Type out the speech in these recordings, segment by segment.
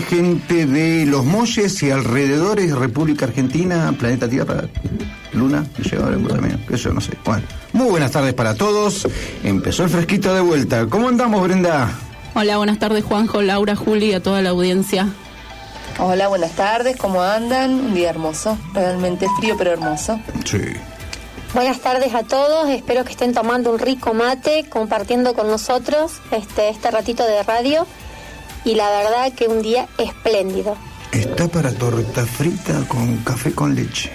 gente de Los Molles y alrededores, República Argentina, Planeta Tierra, Luna, llegó también, eso no sé. Bueno, muy buenas tardes para todos. Empezó el fresquito de vuelta. ¿Cómo andamos, Brenda? Hola, buenas tardes, Juanjo, Laura, Juli, y a toda la audiencia. Hola, buenas tardes, ¿cómo andan? Un día hermoso, realmente frío pero hermoso. Sí. Buenas tardes a todos, espero que estén tomando un rico mate, compartiendo con nosotros este, este ratito de radio y la verdad que un día espléndido. Está para torta frita con café con leche.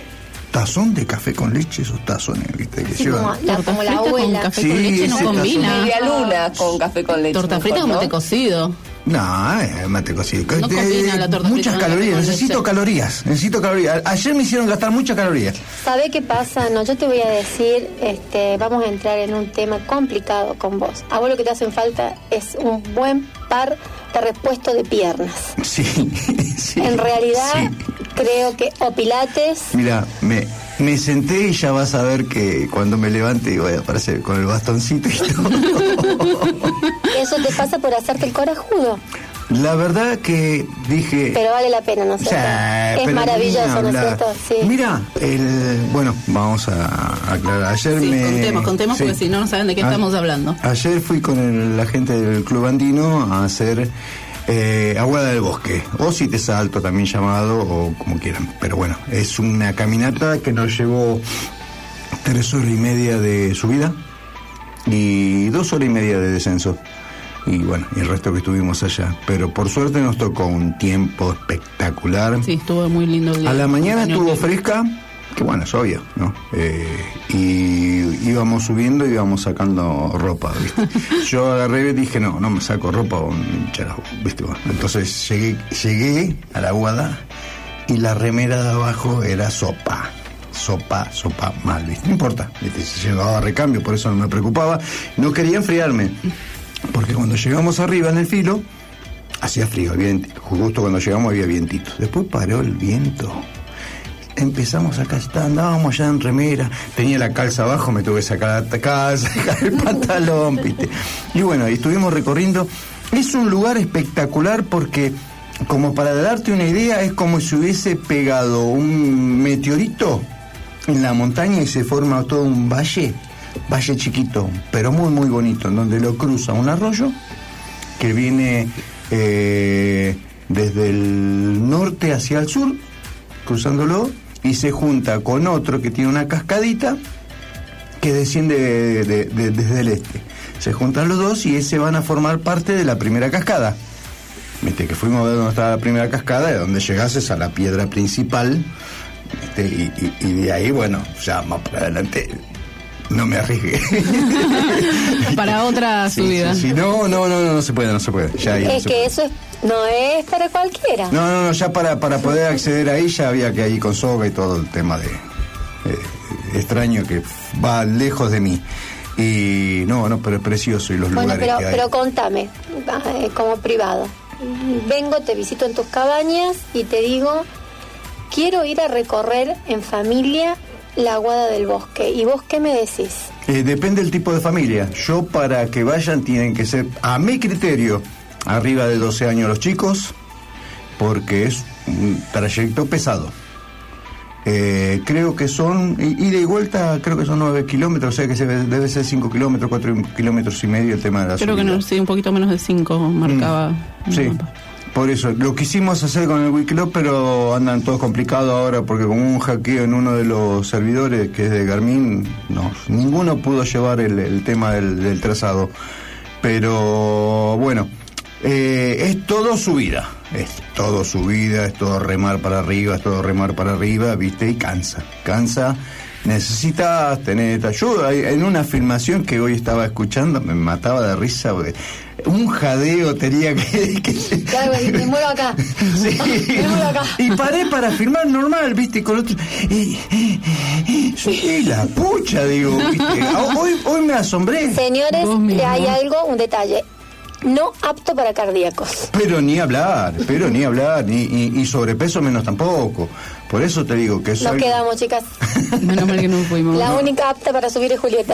Tazón de café con leche, esos tazones, ¿viste? Que llevan- como la, Torta como la frita con abuela. café Sí, con leche no combina. Media luna con café con leche. Torta frita mejor, con ¿no? mate cocido. No, eh, mate cocido. No combina la torta muchas frita calorías, necesito calorías, necesito calorías. Ayer me hicieron gastar muchas calorías. ¿Sabe qué pasa? No, yo te voy a decir, este, vamos a entrar en un tema complicado con vos. A vos lo que te hacen falta es un buen par de repuesto de piernas. Sí, sí. En realidad, sí. creo que o pilates, Mira, me, me senté y ya vas a ver que cuando me levante voy a aparecer con el bastoncito y todo. eso te pasa por hacerte el corajudo. La verdad que dije... Pero vale la pena, ¿no es cierto? es maravilloso, ¿no es cierto? Sí. Mira, el, bueno, vamos a aclarar. Ayer Sí, me. contemos, contemos, porque si no, no saben de qué A- estamos hablando. Ayer fui con el- la gente del Club Andino a hacer eh, Aguada del Bosque, o si te salto también llamado, o como quieran. Pero bueno, es una caminata que nos llevó tres horas y media de subida y dos horas y media de descenso. Y bueno, y el resto que estuvimos allá. Pero por suerte nos tocó un tiempo espectacular. Sí, estuvo muy lindo el día. A la mañana estuvo fresca, que bueno, es obvio, ¿no? Eh, y íbamos subiendo y íbamos sacando ropa, ¿viste? Yo agarré y dije, no, no me saco ropa, un charajo, ¿viste? Bueno, entonces llegué, llegué a la guada y la remera de abajo era sopa. Sopa, sopa mal, ¿viste? No importa, ¿viste? Se llevaba recambio, por eso no me preocupaba. No quería enfriarme, porque cuando llegamos arriba en el filo, hacía frío, justo cuando llegamos había vientito. Después paró el viento. Empezamos acá, andábamos ya en remera, tenía la calza abajo, me tuve que sacar la calza, el pantalón, ¿viste? Y bueno, y estuvimos recorriendo. Es un lugar espectacular porque, como para darte una idea, es como si hubiese pegado un meteorito en la montaña y se forma todo un valle, valle chiquito, pero muy, muy bonito, en donde lo cruza un arroyo que viene eh, desde el norte hacia el sur, cruzándolo, y se junta con otro que tiene una cascadita que desciende de- de- de- desde el este. Se juntan los dos y ese van a formar parte de la primera cascada. Viste, que fuimos a ver dónde estaba la primera cascada, de donde llegases a la piedra principal, y- y de ahí, bueno, ya más para adelante, no me arriesgué. Para otra Sí, subida. sí, sí. No, no, no, no, no se puede, no se puede. Ya ahí no Es se que puede. eso es, no es para cualquiera. No, no, no, ya para, para poder acceder ahí ya había que ir con soga y todo el tema de eh, extraño que va lejos de mí. Y no, no, pero es precioso y los Bueno, lugares pero, que hay. pero contame, eh, como privado. Vengo, te visito en tus cabañas y te digo, quiero ir a recorrer en familia la aguada del bosque. ¿Y vos qué me decís? Eh, depende del tipo de familia. Yo para que vayan tienen que ser, a mi criterio, arriba de 12 años los chicos, porque es un trayecto pesado. Eh, creo que son, ida y vuelta, creo que son 9 kilómetros, o sea que se debe ser 5 kilómetros, 4 kilómetros y medio el tema de la Creo que no, sí, un poquito menos de 5 marcaba. el Sí, mapa. Por eso. Lo quisimos hacer con el Wikiloc, pero andan todos complicados ahora porque con un hackeo en uno de los servidores, que es de Garmin, no, ninguno pudo llevar el, tema del, trazado. Pero bueno, eh, es todo subida. Es todo subida, es todo remar para arriba, es todo remar para arriba, viste, y cansa. Cansa. Necesitas tener ayuda. En una filmación que hoy estaba escuchando, me mataba de risa. Un jadeo tenía que. que- Claro, me muero acá. Sí. Me muero acá. Y paré para filmar normal, viste, con otro. Y, y la pucha, digo, viste. Hoy, hoy me asombré. Señores, hay algo, un detalle. No apto para cardíacos. Pero ni hablar, pero ni hablar, ni, y, y sobrepeso menos tampoco. Por eso te digo que eso. Nos quedamos, chicas. Menos mal que no fuimos. La única apta para subir es Julieta.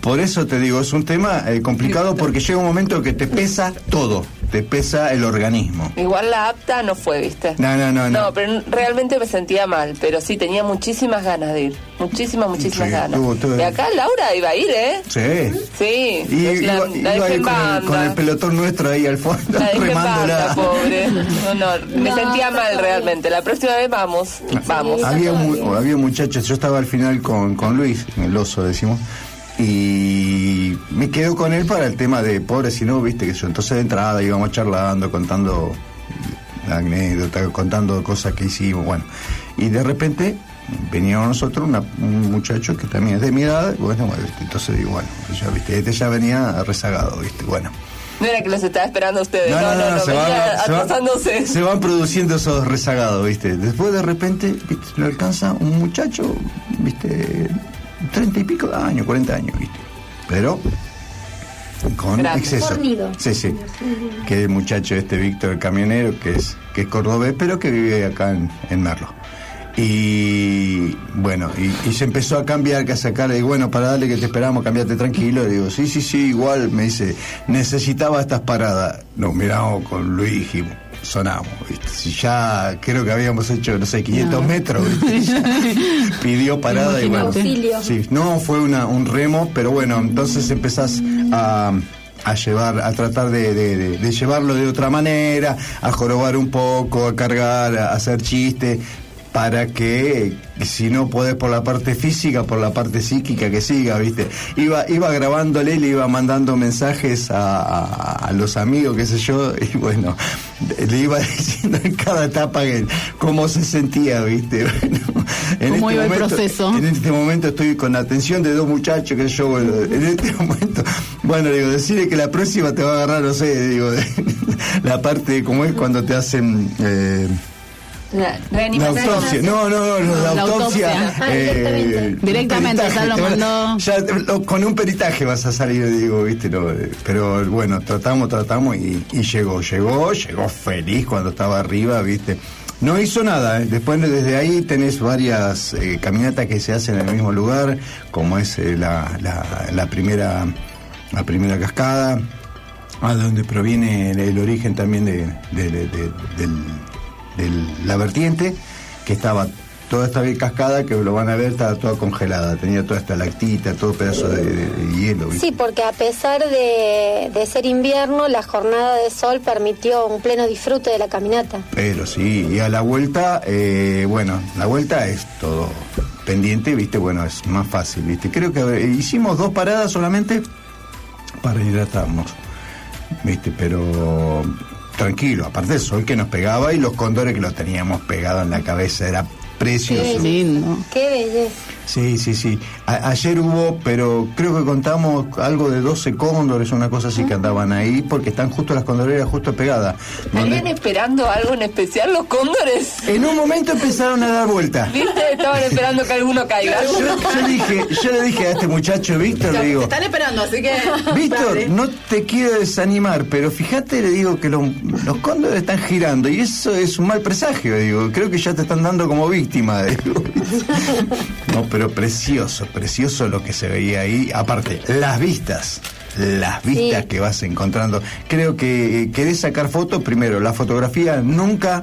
Por eso te digo, es un tema eh, complicado porque llega un momento que te pesa todo. Te pesa el organismo. Igual la apta no fue, ¿viste? No, no, no, no. No, pero realmente me sentía mal, pero sí, tenía muchísimas ganas de ir. Muchísimas, muchísimas Sí, ganas. tuvo- tuvo- Y acá Laura iba a ir, ¿eh? Sí. Sí, Y iba, la iba ahí con, el, con banda. el pelotón nuestro ahí al fondo, La banda, remándola. pobre. No, no, me No, sentía mal realmente. La próxima vez vamos, vamos. Sí. Había, mu- había muchachos, yo estaba al final con, con Luis, el oso decimos, y me quedo con él para el tema de pobre si no, viste que yo. Entonces de entrada íbamos charlando, contando anécdotas, contando cosas que hicimos, bueno. Y de repente venía con nosotros una- un muchacho que también es de mi edad, bueno, ¿viste? entonces digo, bueno, ya viste, este ya venía rezagado, viste, bueno. No era que los estaba esperando a ustedes, no, no, no, se venía van- se van- atrasándose. se van produciendo esos rezagados, ¿viste? Después de repente, ¿viste? Lo alcanza un muchacho, ¿viste? Treinta y pico de años, cuarenta años, ¿viste? Pero con Grande. exceso. Fornido. Sí, sí. Que el muchacho este Víctor, el camionero, que es, que es cordobés, pero que vive acá en, en Merlo. Y bueno, y, y se empezó a cambiar, que a sacarle, y bueno, para darle que te esperamos, cambiate tranquilo. Le digo, sí, sí, sí, igual, me dice, necesitaba estas paradas. Nos miramos con Luis y sonamos, ¿viste? Si ya creo que habíamos hecho, no sé, 500 No. metros, pidió parada y bueno. Auxilio. Sí, no fue una, un remo, pero bueno, entonces empezás a, a llevar, a tratar de, de- de- de llevarlo de otra manera, a jorobar un poco, a cargar, a hacer chistes, para que si no podés por la parte física, por la parte psíquica que siga, ¿viste? Iba, iba grabándole, le iba mandando mensajes a, a- a los amigos, qué sé yo, y bueno, le iba diciendo en cada etapa que- cómo se sentía, ¿viste? Bueno, en ¿Cómo iba el proceso? En este momento estoy con la atención de dos muchachos que yo, bueno, en este momento, bueno, digo, decirle que la próxima te va a agarrar, no sé, digo, la parte como es cuando te hacen... eh, La autopsia, no, no, no, La autopsia. autopsia. Ah, directamente. un Directamente, ya lo mandó. ya te- lo- con un peritaje vas a salir, digo, viste, eh, pero bueno, tratamos, tratamos y, y llegó, llegó, llegó feliz cuando estaba arriba, viste. No hizo nada, eh. después desde ahí tenés varias eh, caminatas que se hacen en el mismo lugar, como es eh, la, la, la primera la primera cascada, a donde proviene el, el origen también de, de- de- de- del, del- la vertiente, que estaba toda esta cascada que lo van a ver, estaba toda congelada, tenía toda esta lactita, todo pedazo de, de- de hielo. ¿viste? Sí, porque a pesar de, de ser invierno, la jornada de sol permitió un pleno disfrute de la caminata. Pero sí, y a la vuelta, eh, bueno, la vuelta es todo pendiente, viste, bueno, es más fácil, viste. Creo que hicimos dos paradas solamente para hidratarnos, viste, pero tranquilo, aparte del sol que nos pegaba y los cóndores que los teníamos pegados en la cabeza, era precioso. Lindo. Qué belleza. Sí, sí, sí. A- ayer hubo, pero creo que contamos algo de 12 cóndores, una cosa así que andaban ahí, porque están justo las condoreras justo pegadas. donde- ¿Estarían esperando algo en especial los cóndores? En un momento empezaron a dar vuelta. ¿Viste? Estaban esperando que alguno caiga. Yo, yo dije, yo le dije a este muchacho Víctor, le digo, están esperando, así que. Víctor, no te quiero desanimar, pero fíjate, le digo que los, los cóndores están girando y eso es un mal presagio, digo, creo que ya te están dando como víctima, digo. No, pero precioso, precioso lo que se veía ahí, aparte, las vistas. Las vistas Sí. que vas encontrando. Creo que eh, querés sacar fotos, primero, la fotografía nunca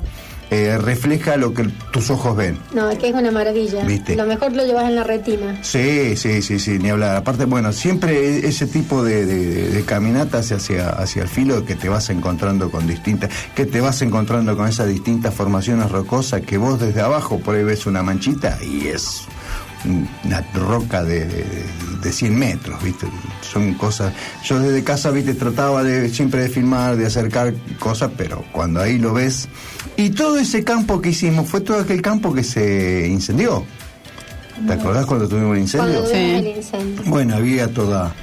eh, refleja lo que tus ojos ven. No, es que es una maravilla. ¿Viste? Lo mejor lo llevas en la retina. Sí, sí, sí, sí, ni hablar. Aparte, bueno, siempre e- ese tipo de, de- de caminatas hacia, hacia el filo que te vas encontrando con distintas, que te vas encontrando con esas distintas formaciones rocosas que vos desde abajo por ahí ves una manchita y es una roca de, de, de 100 metros, ¿viste? Son cosas... Yo desde casa, ¿viste? Trataba de siempre de filmar, de acercar cosas, pero cuando ahí lo ves... Y todo ese campo que hicimos fue todo aquel campo que se incendió. ¿Te acordás cuando tuvimos el incendio? Sí. el incendio. Bueno, había toda,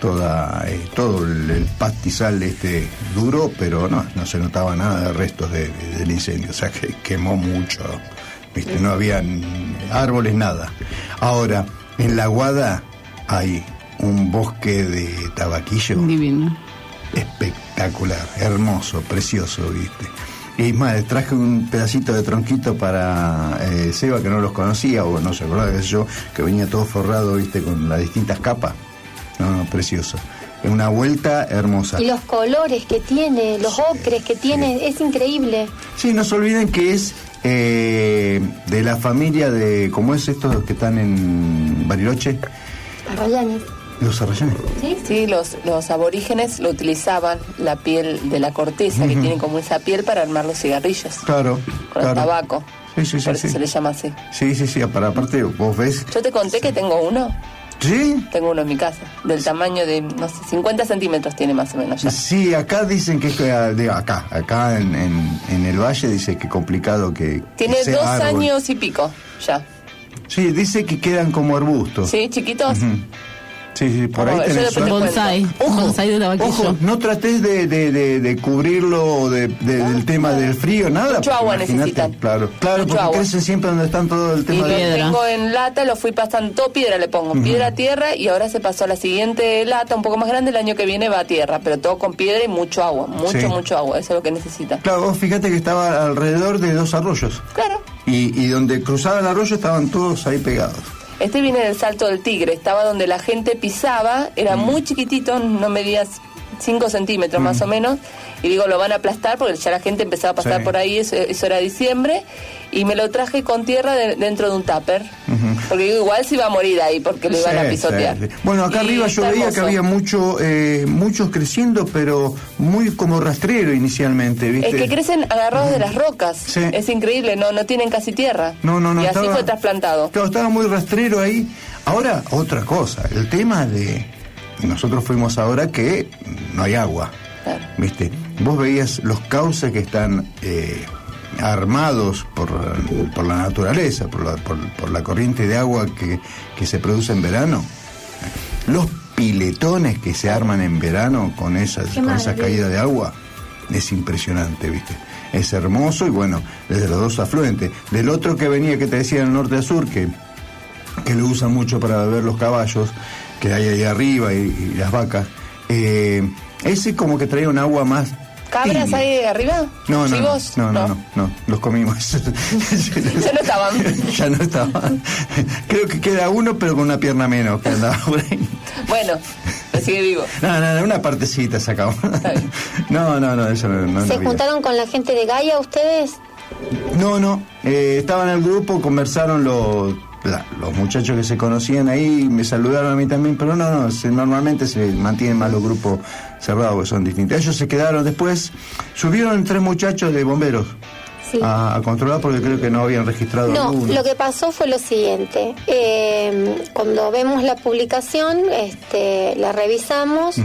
toda, eh, todo el, el pastizal este duro, pero no, no se notaba nada de restos de- de- del incendio, o sea que quemó mucho, viste, no había árboles, nada. Ahora, en la Guada hay un bosque de tabaquillo Divino. espectacular, hermoso, precioso, viste. Y más, traje un pedacito de tronquito para eh, Seba, que no los conocía, o no se acordaba, qué sé yo, que venía todo forrado, viste, con las distintas capas. No, no, precioso. una vuelta hermosa. Y los colores que tiene, los ocres que tiene, es increíble. Sí, no se olviden que es eh, de la familia de, ¿cómo es estos que están en Bariloche? Arrayanes. Los arrayanes. ¿Sí? Sí, los, los aborígenes lo utilizaban, la piel de la corteza, que tiene como esa piel para armar los cigarrillos, Claro, con claro. el tabaco. Sí, sí, sí, Por eso se le llama así. Sí, sí, sí, para aparte vos ves. Yo te conté que tengo uno, ¿Sí? tengo uno en mi casa, del tamaño de, no sé, 50 centímetros tiene más o menos ya. Sí, acá dicen que es de acá, acá en, en, en el valle dice que complicado que Tiene que dos árbol. años y pico ya. Sí, dice que quedan como arbustos. ¿Sí, chiquitos? Sí, sí, por ahí tenés. Bonsai. Ojo, Bonsai de. Ojo, no trates de, de, de, de cubrirlo de, de- del tema del frío, nada. Mucho agua necesitan. Claro, claro, Mucho porque agua. crecen siempre donde están todo el Y tema lo de... piedra. tengo en lata, lo fui pasando, todo piedra le pongo, piedra, tierra, y ahora se pasó a la siguiente lata, un poco más grande, el año que viene va a tierra, pero todo con piedra y mucho agua, mucho, Sí. mucho agua, eso es lo que necesita. Claro, vos fíjate que estaba alrededor de dos arroyos. Claro. Y, y donde cruzaba el arroyo estaban todos ahí pegados. Este viene del Salto del Tigre, estaba donde la gente pisaba, era Mm. muy chiquitito, no medía 5 centímetros más o menos, y digo, lo van a aplastar porque ya la gente empezaba a pasar Sí. por ahí, eso, eso era diciembre, y me lo traje con tierra de- dentro de un tupper, porque digo, igual se iba a morir ahí porque lo iban Sí, a pisotear. sí. Bueno, acá Y arriba yo veía que había mucho, eh, muchos creciendo, pero muy como rastrero inicialmente, ¿viste? Es que crecen agarrados de las rocas. Sí. Es increíble, no no tienen casi tierra. No, no, no. Y así fue trasplantado. Claro, estaba muy rastrero ahí. Ahora, otra cosa, el tema de. Nosotros fuimos ahora que no hay agua. Claro. ¿Viste? Vos veías los cauces que están eh, armados por, por la naturaleza, por la, por, por la corriente de agua que, que se produce en verano. Los piletones que se arman en verano con esa, Qué con esa caída de agua es impresionante, ¿viste? Es hermoso y bueno, desde los dos afluentes. Del otro que venía, que te decía, del norte a sur, que, que lo usan mucho para ver los caballos, que hay ahí arriba y, y las vacas, eh, ese como que traía un agua más. ¿Cabras tibia. ahí arriba? No, no, no, ¿Chivos? no, no, no, no, los comimos. Ya no estaban. ya no estaban. Creo que queda uno, pero con una pierna menos que andaba por ahí. Bueno, sigue vivo. No, no, no, una partecita sacamos. bien. No, no, no, eso no, no ¿Se juntaron con la gente de Gaia ustedes? No, no, eh, estaban en el grupo, conversaron los, la- los muchachos que se conocían ahí, me saludaron a mí también, pero no, no, se- normalmente se mantienen más los grupos cerrados, son distintos. Ellos se quedaron después, subieron tres muchachos de bomberos Sí. a, a controlar porque creo que no habían registrado No, alguno. lo que pasó fue lo siguiente. Eh, cuando vemos la publicación, este, la revisamos,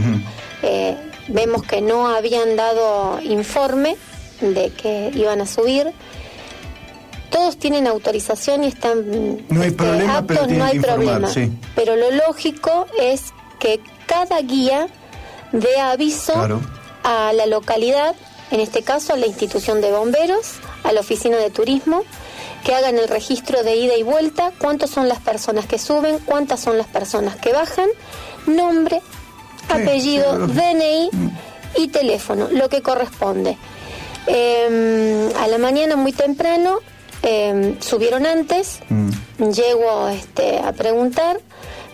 eh, vemos que no habían dado informe de que iban a subir. Todos tienen autorización y están este, No hay problema, pero aptos, no hay informar, problema. sí. Pero lo lógico es que cada guía dé aviso Claro. a la localidad, en este caso a la institución de bomberos, a la oficina de turismo, que hagan el registro de ida y vuelta, cuántas son las personas que suben, cuántas son las personas que bajan, nombre, apellido, DNI y teléfono, lo que corresponde. Eh, a la mañana muy temprano eh, subieron antes, llego este, a preguntar,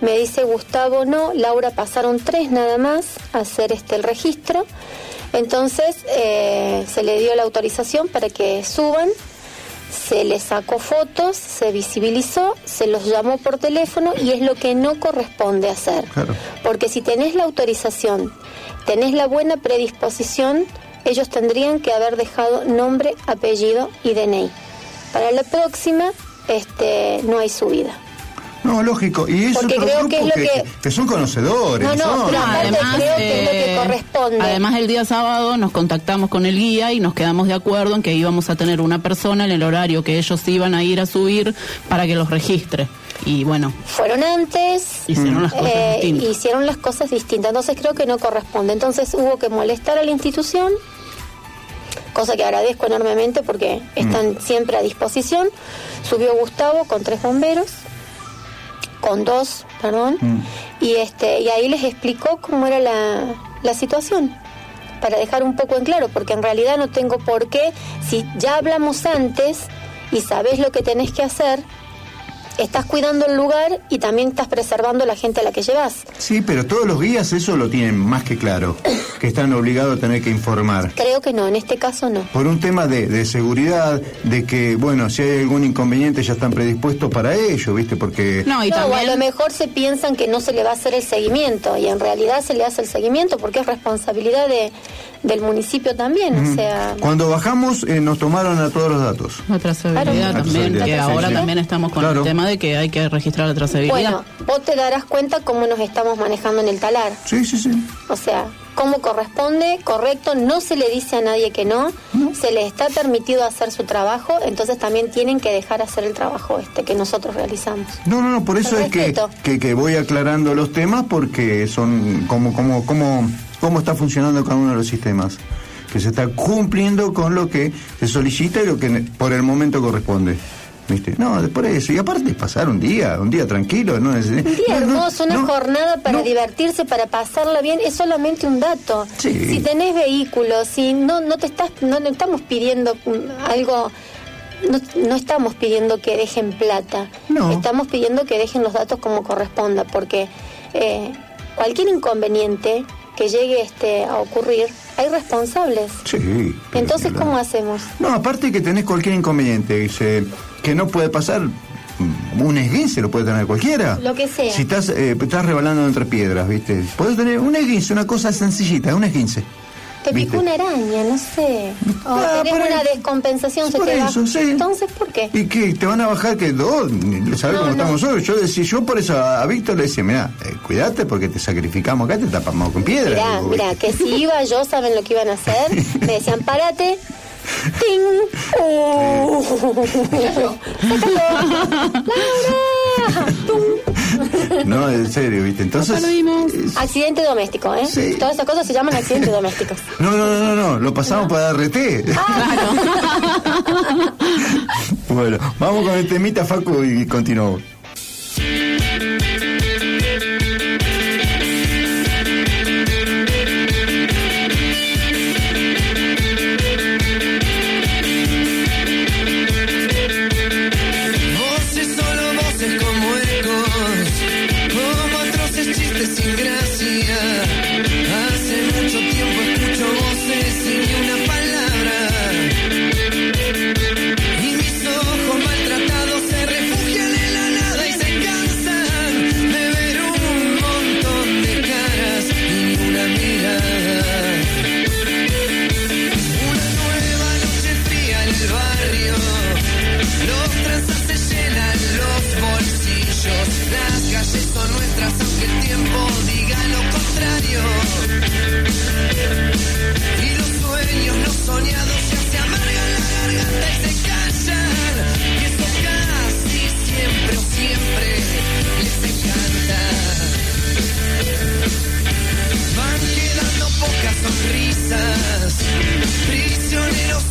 me dice Gustavo no, Laura pasaron tres nada más a hacer este el registro, entonces eh, se le dio la autorización para que suban, se les sacó fotos, se visibilizó, se los llamó por teléfono y es lo que no corresponde hacer. Claro. Porque si tenés la autorización, tenés la buena predisposición, ellos tendrían que haber dejado nombre, apellido y DNI. Para la próxima, este, no hay subida. No, lógico. Y es Porque otro creo que es lo que- que son conocedores. No, no, son. pero aparte creo que es lo que eh, corresponde. además el día sábado nos contactamos con el guía y nos quedamos de acuerdo en que íbamos a tener una persona en el horario que ellos iban a ir a subir para que los registre. Y bueno, Fueron antes, hicieron las cosas eh, distintas. hicieron las cosas distintas, entonces creo que no corresponde. Entonces hubo que molestar a la institución, cosa que agradezco enormemente porque están siempre a disposición. Subió Gustavo con tres bomberos, con dos, perdón, y este y ahí les explicó cómo era la, la situación para dejar un poco en claro, porque en realidad no tengo por qué, si ya hablamos antes y sabés lo que tenés que hacer, estás cuidando el lugar y también estás preservando la gente a la que llevas. Sí, pero todos los guías eso lo tienen más que claro, que están obligados a tener que informar. Creo que no, en este caso no. Por un tema de, de seguridad, de que, bueno, si hay algún inconveniente ya están predispuestos para ello, ¿viste? Porque... No, y No, o a lo mejor se piensan que no se le va a hacer el seguimiento y en realidad se le hace el seguimiento porque es responsabilidad de, del municipio también, o sea... Cuando bajamos eh, nos tomaron a todos los datos. Trazabilidad Claro. también, que sí, ahora sí. también estamos con Claro. el tema de que hay que registrar la trazabilidad. Bueno, vos te darás cuenta cómo nos estamos manejando en el talar. Sí, sí, sí. O sea, cómo corresponde, correcto, no se le dice a nadie que no, se le está permitido hacer su trabajo, entonces también tienen que dejar hacer el trabajo este que nosotros realizamos. No, no, no, por eso es que, que, que voy aclarando los temas porque son como, como, como, cómo está funcionando cada uno de los sistemas. Que se está cumpliendo con lo que se solicita y lo que por el momento corresponde. ¿Viste? No, por eso. Y aparte pasar un día, un día tranquilo. No, Un día hermoso, una jornada para divertirse, para pasarla bien, es solamente un dato. Sí. Si tenés vehículos, si no no te estás no, estamos pidiendo algo no, no estamos pidiendo que dejen plata, No. estamos pidiendo que dejen los datos como corresponda, porque eh, cualquier inconveniente que llegue este a ocurrir, hay responsables. Sí. Entonces, ¿cómo hacemos? No, aparte que tenés cualquier inconveniente, dice, que no puede pasar, mm, un esguince lo puede tener cualquiera. Lo que sea. Si estás, eh, estás rebalando entre piedras, ¿viste? Puedes tener un esguince, una cosa sencillita, un esguince. Te ¿Viste? picó una araña, no sé. O Ah, tenés una descompensación, se Por va. eso, sí. Entonces, ¿por qué? ¿Y qué? ¿Te van a bajar que dos? ¿Sabes No, cómo no. estamos hoy? Yo decía, yo por eso a, a Víctor le decía, mira, cuídate porque te sacrificamos acá, te tapamos con piedra. Mirá, Digo, mirá, que si iba yo, ¿saben lo que iban a hacer? Me decían, párate. ¡Ting! ¡Uh! ¡Sácalo! ¡Laura! ¡Tum! No, en serio, ¿viste? Entonces... Acá lo vimos. Accidente doméstico, ¿eh? Sí. Todas esas cosas se llaman accidentes domésticos. No, no, no, no, no, lo pasamos para RT. bueno, vamos con el temita, Facu, y continuamos. promesas, prisioneros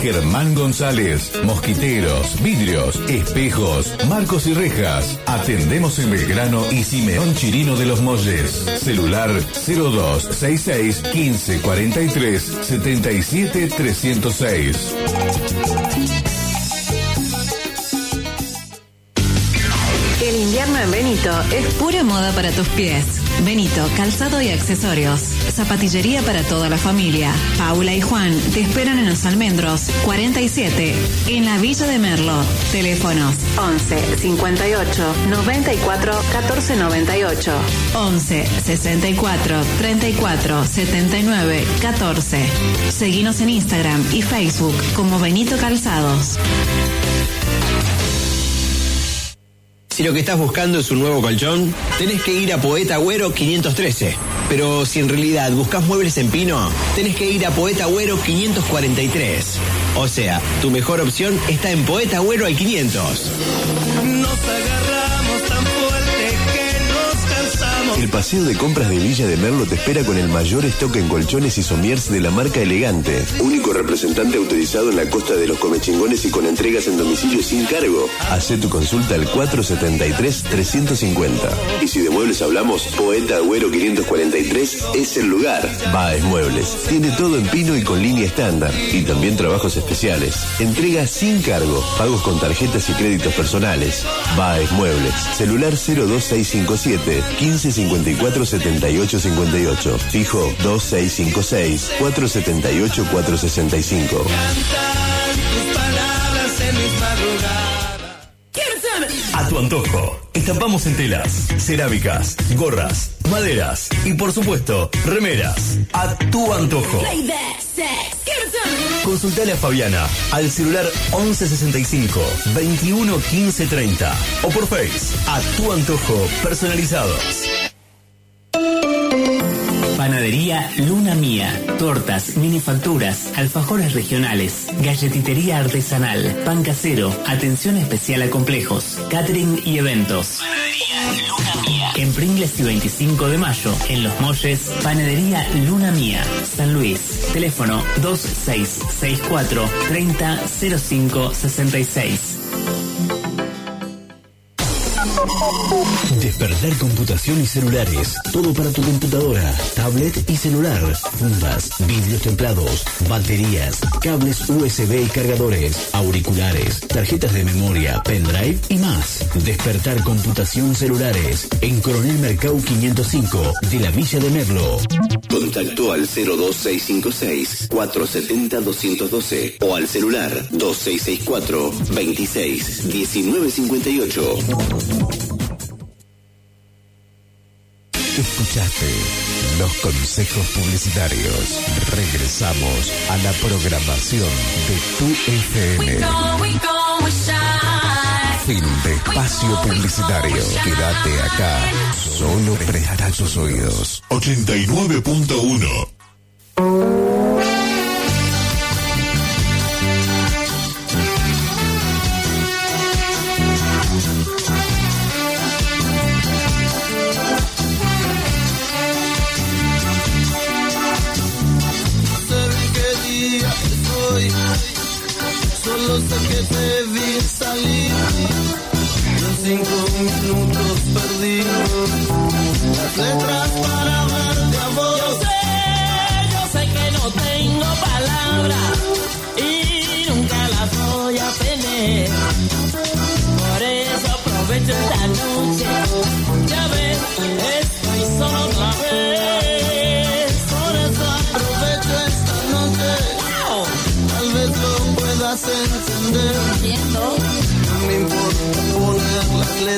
Germán González. Mosquiteros, vidrios, espejos, marcos y rejas. Atendemos en Belgrano y Simeón Chirino de Los Molles. Celular 0266 1543 77 306. El invierno en Benito es pura moda para tus pies. Benito, calzado y accesorios. Zapatillería para toda la familia. Paula y Juan te esperan en los almendros 47, en la Villa de Merlo. Teléfonos 11 58 94 14 98. 11 64 34 79 14. Seguinos en Instagram y Facebook como Benito Calzados. Si lo que estás buscando es un nuevo colchón, tenés que ir a Poeta Agüero 513. Pero si en realidad buscas muebles en pino, tenés que ir a Poeta Agüero 543. O sea, tu mejor opción está en Poeta Agüero al 500. Nos agarramos tan El paseo de compras de Villa de Merlo te espera con el mayor stock en colchones y somiers de la marca Elegante. Único representante autorizado en la costa de los comechingones y con entregas en domicilio sin cargo. Hacé tu consulta al 473-350. Y si de muebles hablamos, Poeta Agüero 543 es el lugar. Baez Muebles. Tiene todo en pino y con línea estándar. Y también trabajos especiales. Entrega sin cargo. Pagos con tarjetas y créditos personales. Baez Muebles. Celular 02657 1554 7858. Fijo 2656 478 465. Tus palabras en mis madrugadas. A tu antojo. Estampamos en telas, cerámicas, gorras, maderas y por supuesto, remeras. A tu antojo. Consultale a Fabiana al celular 1165 21 15 30 o por Face a tu antojo personalizados. Panadería Luna Mía. Tortas, minifacturas, alfajores regionales, galletitería artesanal, pan casero, atención especial a complejos, catering y eventos. Panadería Luna Mía. En Pringles y 25 de mayo, en Los Molles, Panadería Luna Mía, San Luis. Teléfono 2664 3005 66. Despertar computación y celulares. Todo para tu computadora, tablet y celular. Fundas, vidrios templados, baterías, cables USB y cargadores, auriculares, tarjetas de memoria, pendrive y más. Despertar computación celulares. En Coronel Mercado 505 de la Villa de Merlo. Contactó al 02656 470 212 o al celular 2664 26 1958. Escuchaste los consejos publicitarios. Regresamos a la programación de tu FM. Fin de espacio publicitario. Quédate acá. Solo presta tus oídos. 89.1 que te vi salir. En cinco minutos perdí las letras para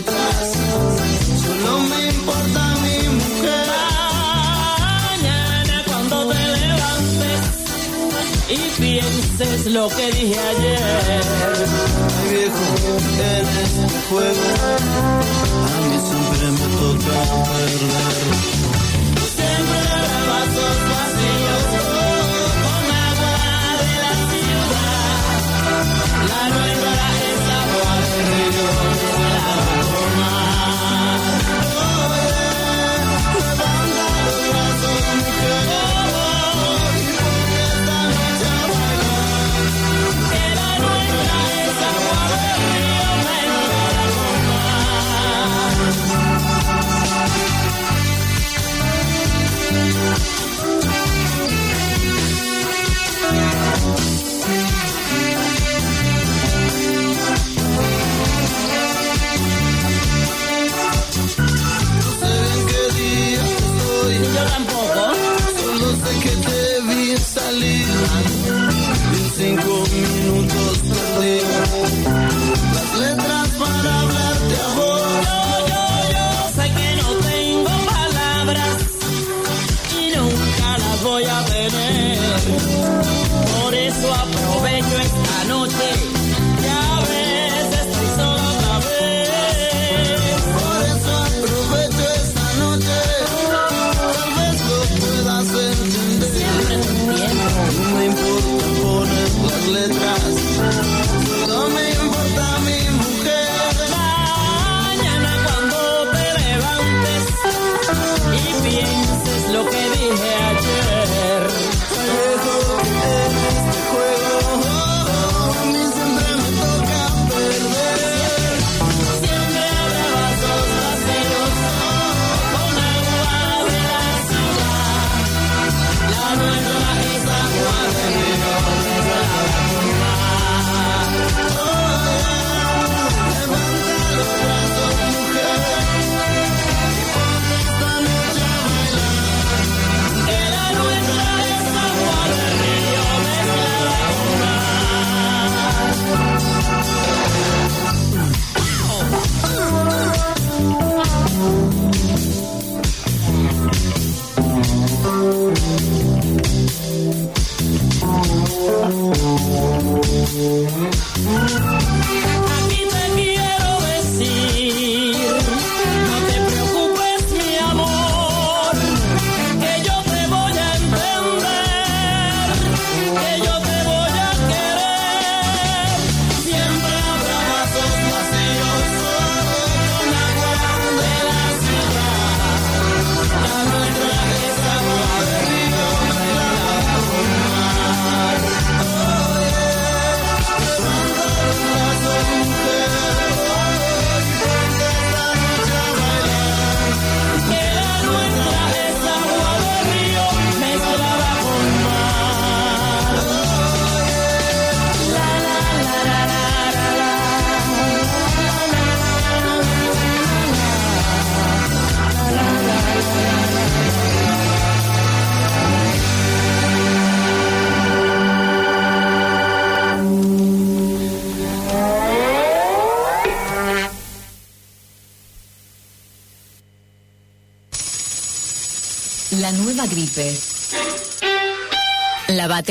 letras, solo me importa mi mujer. Mañana cuando te levantes y pienses lo que dije ayer. Ay, viejo, en este juego a mí siempre me toca perder. Siempre la ciudad.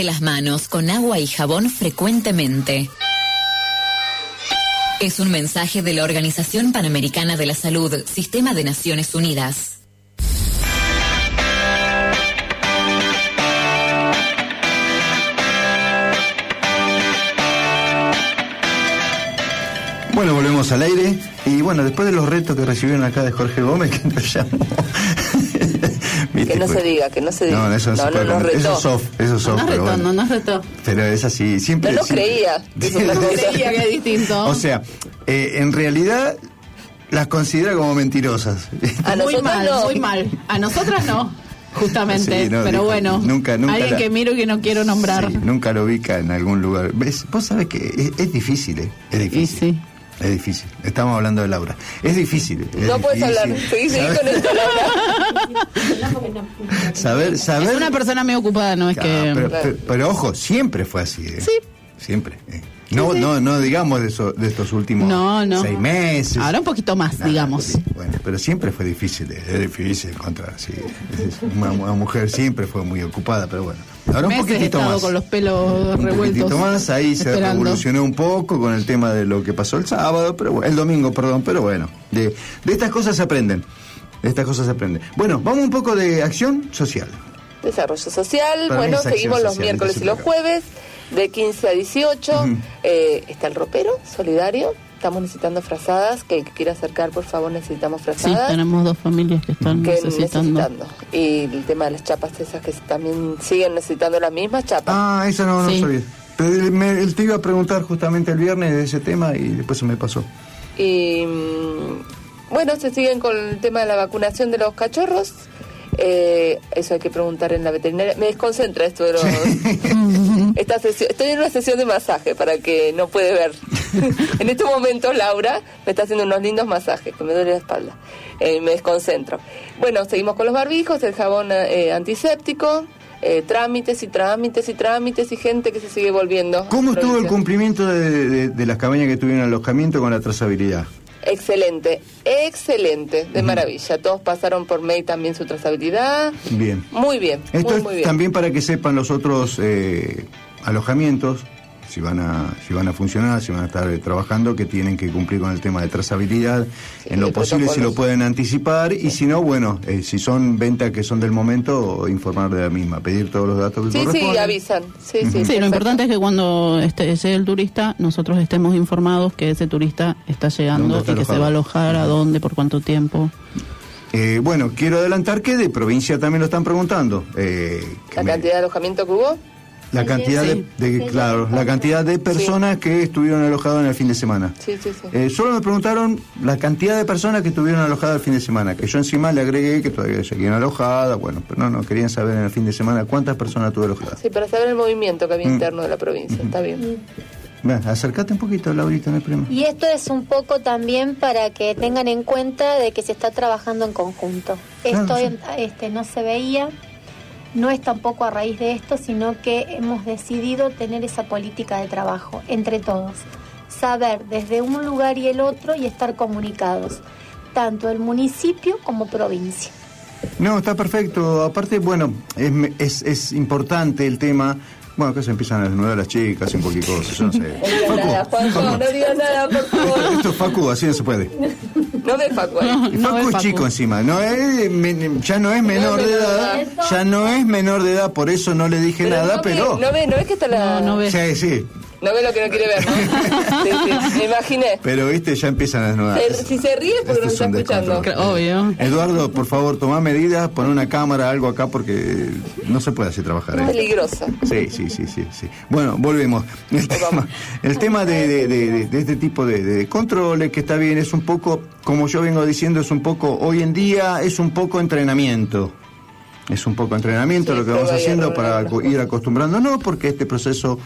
Las manos con agua y jabón frecuentemente. Es un mensaje de la Organización Panamericana de la Salud, Sistema de Naciones Unidas. Bueno, volvemos al aire. Y bueno, después de los retos que recibieron acá de Jorge Gómez, que nos llamó. ¿Viste? Que no se Pues- diga, que no se diga. No, eso no, se no, puede no, comer. retó. Eso es soft, eso es soft, No pero retó, bueno. no, no retó. Pero es así, siempre. No lo siempre- creía. Cosa. Creía que es distinto. O sea, eh, en realidad las considera como mentirosas. A muy nosotros mal, no. muy mal. A nosotras no, justamente. Sí, no, pero dijo, bueno, nunca- nunca alguien la- que miro y que no quiero nombrar. Sí, nunca lo ubica en algún lugar. ¿Ves? Vos sabés que es, es difícil, ¿eh? Es difícil. Es difícil. Estamos hablando de Laura. Es difícil. es No puedes hablar. Seguí, seguí ¿Saber- con esto, Laura. Saber, saber. Es una persona muy ocupada, no es Ah, que. pero, pero- pero ojo, siempre fue así. ¿eh? Sí. Siempre. ¿eh? No, no, no digamos de, eso- de estos últimos No, no. seis meses. Ahora un poquito más, digamos. Bueno, pero siempre fue difícil, eh, es difícil encontrar así. es- Una, una mujer siempre fue muy ocupada, pero bueno. Ahora un Meses he poquitito estado más. con los pelos Un revueltos. poquitito más, ahí se esperando. revolucionó un poco con el tema de lo que pasó el sábado, pero bueno, el domingo, perdón, pero bueno, de, de estas cosas se aprenden. De estas cosas se aprenden. Bueno, vamos un poco de acción social. Desarrollo social. Para bueno, seguimos los social, miércoles y los jueves, de 15 a 18. Ujú. Eh, está el ropero solidario. Estamos necesitando frazadas. Que el que quiera acercar, por favor, necesitamos Sí, frazadas. tenemos dos familias que están que necesitando. necesitando. Y el tema de las chapas esas que también siguen necesitando las mismas chapas. Ah, eso no, no Sí. sabía. Pero me- él te iba a preguntar justamente el viernes de ese tema y después se me pasó. Y mm, bueno, se siguen con el tema de la vacunación de los cachorros. Eh, eso hay que preguntar en la veterinaria. Me desconcentra esto de los. Esta sesión, estoy en una sesión de masaje para que no puede ver. en este momento Laura me está haciendo unos lindos masajes que me duele la espalda. Eh, me desconcentro. Bueno, seguimos con los barbijos, el jabón eh, antiséptico, eh, trámites y trámites y trámites y gente que se sigue volviendo. ¿Cómo estuvo el cumplimiento de, de- de las cabañas que tuvieron alojamiento con la trazabilidad? Excelente, excelente, de maravilla. Todos pasaron por mail también su trazabilidad. Bien. Muy bien, Esto muy, es muy bien. también para que sepan los otros eh, alojamientos, si van, a, si van a funcionar, si van a estar eh, trabajando, que tienen que cumplir con el tema de trazabilidad. en lo posible, si lo pueden anticipar, y si no, bueno, eh, si son ventas que son del momento, informar de la misma, pedir todos los datos que Sí, sí, avisan. Sí, sí, Sí, lo importante es que cuando este, llegue el turista, nosotros estemos informados que ese turista está llegando ¿Dónde está y que se va a alojar, a dónde, por cuánto tiempo. Eh, bueno, quiero adelantar que de provincia también lo están preguntando. eh, que La me- cantidad de alojamiento que hubo. La cantidad Sí. de, de- Sí. claro, la cantidad de personas que estuvieron alojadas en el fin de semana. Sí, sí, sí. Eh, solo me preguntaron la cantidad de personas que estuvieron alojadas el fin de semana, que yo encima le agregué que todavía seguían alojadas, bueno, pero no, no, querían saber en el fin de semana cuántas personas tuve alojadas. Sí, para saber el movimiento que había Mm. interno de la provincia. Está bien. Ven, acércate un poquito, Laurita, no hay problema. Y esto es un poco también para que tengan en cuenta de que se está trabajando en conjunto. Esto Claro, sí. en- este, no se veía, no es tampoco a raíz de esto, sino que hemos decidido tener esa política de trabajo entre todos. Saber desde un lugar y el otro y estar comunicados, tanto el municipio como provincia. No, está perfecto. Aparte, bueno, es, es, importante el tema. Bueno, que se empiezan a desnudar las chicas y un poquito de cosas, yo no sé. No digas nada, Juanjo, no digas nada, por favor. Esto es Facu, así no se puede. No ve Facu ahí. Y Facu es chico encima, no es, ya no es menor de edad, ya no es menor de edad, por eso no le dije nada, no pero... Ve, no ve, no ve que está la... No, Sí, sí, ve lo que no quiere ver, ¿no? Sí, sí, me imaginé. pero viste, ya empiezan a desnudar. Se- si se ríe es porque Este nos es está escuchando. Obvio. Eduardo, por favor, toma medidas, pon una cámara, algo acá, porque no se puede así trabajar. ¿eh? Peligroso. Sí, sí, sí, sí, sí. Bueno, volvemos. El tema, el tema de, de- de- de- de este tipo de, de controles, que está bien, es un poco, como yo vengo diciendo, es un poco, hoy en día es un poco entrenamiento. Es un poco entrenamiento lo que vamos haciendo para ir acostumbrándonos, porque este proceso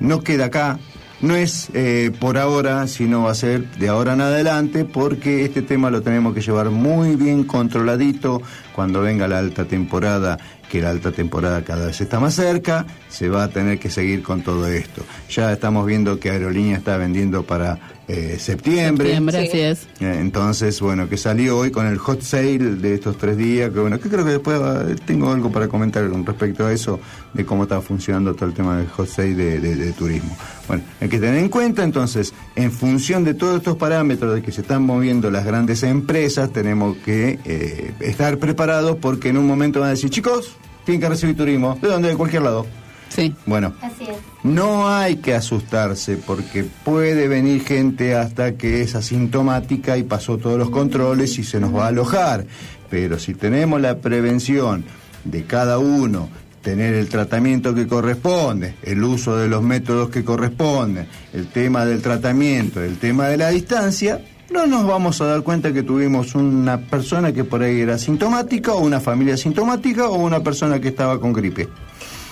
no queda acá. No es eh, por ahora, sino va a ser de ahora en adelante, porque este tema lo tenemos que llevar muy bien controladito cuando venga la alta temporada, que la alta temporada cada vez está más cerca, se va a tener que seguir con todo esto. Ya estamos viendo que Aerolínea está vendiendo para eh, septiembre. Septiembre, así es. Eh, Entonces, bueno, que salió hoy con el hot sale de estos tres días, que bueno, que creo que después va- tengo algo para comentar con respecto a eso, de cómo está funcionando todo el tema del hot sale de, de- de turismo. Bueno, hay que tener en cuenta entonces, en función de todos estos parámetros de que se están moviendo las grandes empresas, tenemos que eh, estar preparados porque en un momento van a decir, chicos, tienen que recibir turismo, ¿de dónde? De cualquier lado. Sí. Bueno, Así es. no hay que asustarse porque puede venir gente hasta que es asintomática y pasó todos los controles y se nos va a alojar. Pero si tenemos la prevención de cada uno, tener el tratamiento que corresponde, el uso de los métodos que corresponden, el tema del tratamiento, el tema de la distancia, no nos vamos a dar cuenta que tuvimos una persona que por ahí era asintomática o una familia asintomática o una persona que estaba con gripe.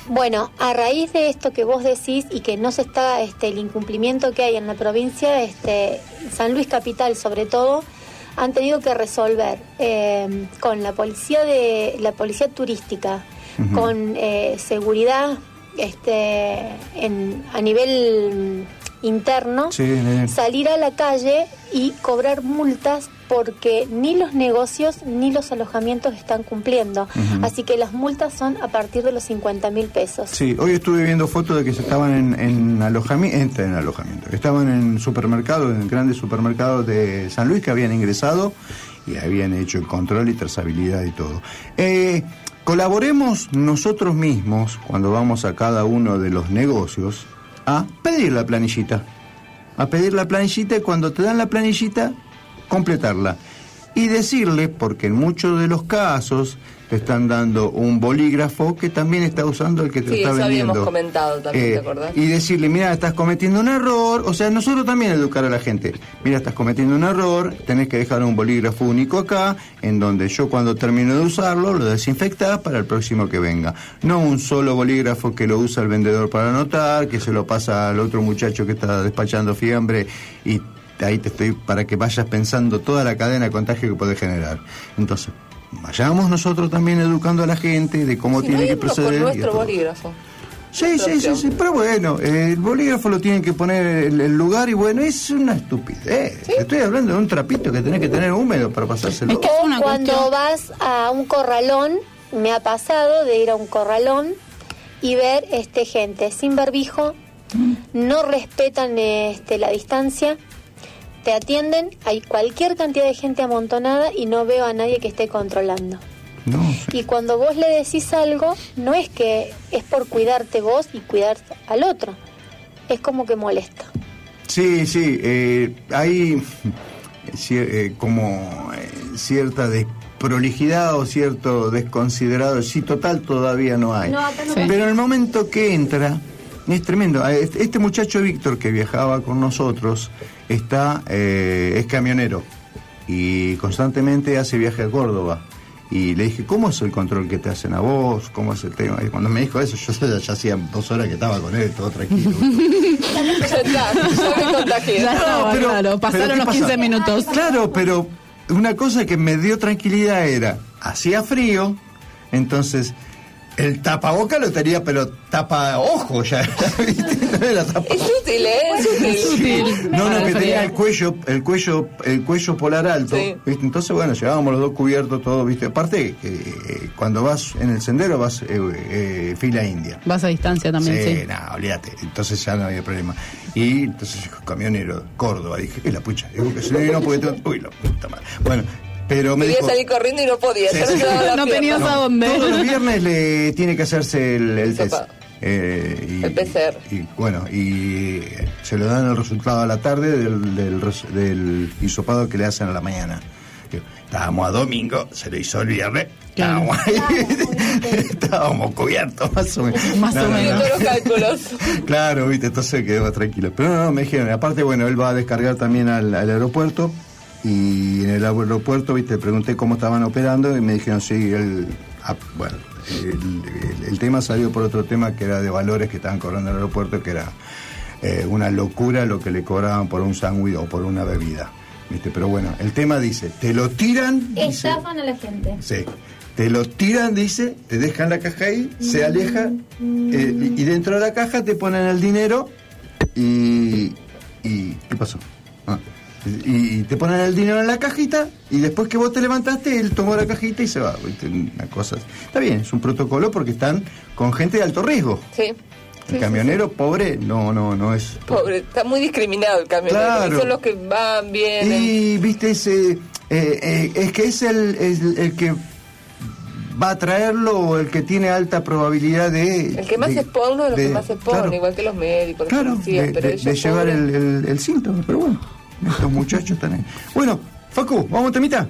Bueno, a raíz de esto que vos decís y que no se está, este, el incumplimiento que hay en la provincia, este, San Luis Capital sobre todo, han tenido que resolver eh, con la policía de la policía turística, Con eh, seguridad, este, en, a nivel mm, interno, Sí, salir a la calle y cobrar multas porque ni los negocios ni los alojamientos están cumpliendo. Así que las multas son a partir de los 50 mil pesos. Sí, hoy estuve viendo fotos de que se estaban en, en alojamiento, en alojamiento, estaban en supermercados, en grandes supermercados de San Luis que habían ingresado y habían hecho el control y trazabilidad y todo. Eh, colaboremos nosotros mismos cuando vamos a cada uno de los negocios a pedir la planillita, a pedir la planillita y cuando te dan la planillita completarla. Y decirle, porque en muchos de los casos te están dando un bolígrafo que también está usando el que te Sí, está eso habíamos vendiendo. comentado también, Eh, ¿te acordás? y decirle, mira, estás cometiendo un error, o sea, nosotros también educar a la gente. Mira, estás cometiendo un error, tenés que dejar un bolígrafo único acá, en donde yo cuando termino de usarlo lo desinfectás para el próximo que venga. No un solo bolígrafo que lo usa el vendedor para anotar, que se lo pasa al otro muchacho que está despachando fiambre y ahí te estoy para que vayas pensando toda la cadena de contagio que puede generar. Entonces, vayamos nosotros también educando a la gente de cómo Si no, tiene que con proceder. nuestro bolígrafo. Sí, sí, sí, sí, pero bueno, el bolígrafo lo tienen que poner en el lugar y bueno, es una estupidez. Estoy hablando de un trapito que tenés que tener húmedo para pasárselo. o cuando vas a un corralón, me ha pasado de ir a un corralón y ver este gente sin barbijo, no respetan este la distancia, te atienden, hay cualquier cantidad de gente amontonada y no veo a nadie que esté controlando. Y cuando vos le decís algo, no es que es por cuidarte vos y cuidar al otro, es como que molesta. Sí, sí, eh, hay cier- eh, como eh, cierta desprolijidad o cierto desconsiderado, sí, total todavía no hay. No, acá no Pero pasa. en el momento que entra, es tremendo. Este este muchacho Víctor que viajaba con nosotros está eh, es camionero y constantemente hace viaje a Córdoba. Y le dije, ¿cómo es el control que te hacen a vos? ¿Cómo es el tema? Y cuando me dijo eso, yo ya, ya hacía dos horas que estaba con él, todo tranquilo. ya está, ya me contagié. Ya estaba, claro, pasaron ¿qué los pasa? 15 minutos. Claro, pero una cosa que me dio tranquilidad era, hacía frío, entonces el tapaboca lo tenía, pero tapa ojo ya. ¿viste? No era tapa- Es útil, ¿eh? Es útil. No, no, que tenía el cuello, el cuello, el cuello polar alto. Sí. ¿viste? Entonces, bueno, llevábamos los dos cubiertos, todo, viste. Aparte, eh, cuando vas en el sendero vas eh, eh, fila india. Vas a distancia también, sí. Sí, no, olvídate. Entonces ya no había problema. Y entonces camionero, Córdoba. Dije, ¿qué es la pucha? Digo que si no, no, porque tengo... Uy, la puta madre. Bueno, pero me Quería dijo... salir corriendo y no podía. Sí, sí. no No tenías a dónde. Todos los viernes le tiene que hacerse el, el test. Eh, y, El PCR. Y bueno, y se le dan el resultado a la tarde del, del, del hisopado que le hacen a la mañana. Estábamos a domingo, se le hizo el viernes. Estábamos ahí, estábamos cubiertos, más o menos. Más o No, no, menos. no. Todos los cálculos. Claro, viste, entonces quedó más tranquilo. Pero no, no, me dijeron, aparte, bueno, él va a descargar también al, al aeropuerto. Y en el aeropuerto, viste, pregunté cómo estaban operando y me dijeron, sí, él, ah, bueno, el, el- el tema salió por otro tema que era de valores que estaban cobrando en el aeropuerto, que era eh, una locura lo que le cobraban por un sándwich o por una bebida. ¿Viste? Pero bueno, el tema dice, te lo tiran, dice, Estafan a la gente. Sí. Te lo tiran, dice, te dejan la caja ahí, se aleja, eh, y dentro de la caja te ponen el dinero y. y ¿Qué pasó? Ah, y, y te ponen el dinero en la cajita y después que vos te levantaste, él tomó la cajita y se va. Una cosa. Está bien, es un protocolo porque están con gente de alto riesgo. Sí. El camionero pobre, no, no, no es. Pobre, está muy discriminado el camionero. Claro. Son los que van, vienen. Y viste ese, eh, eh, es que es el, el, el que va a traerlo o el que tiene alta probabilidad de... El que más se expone, los que más se expone, claro, igual que los médicos, los claro, policías, de, pero de- ellos de llevar el, el- el síntoma, pero bueno, estos muchachos ahí. Bueno, Facu, vamos a temita.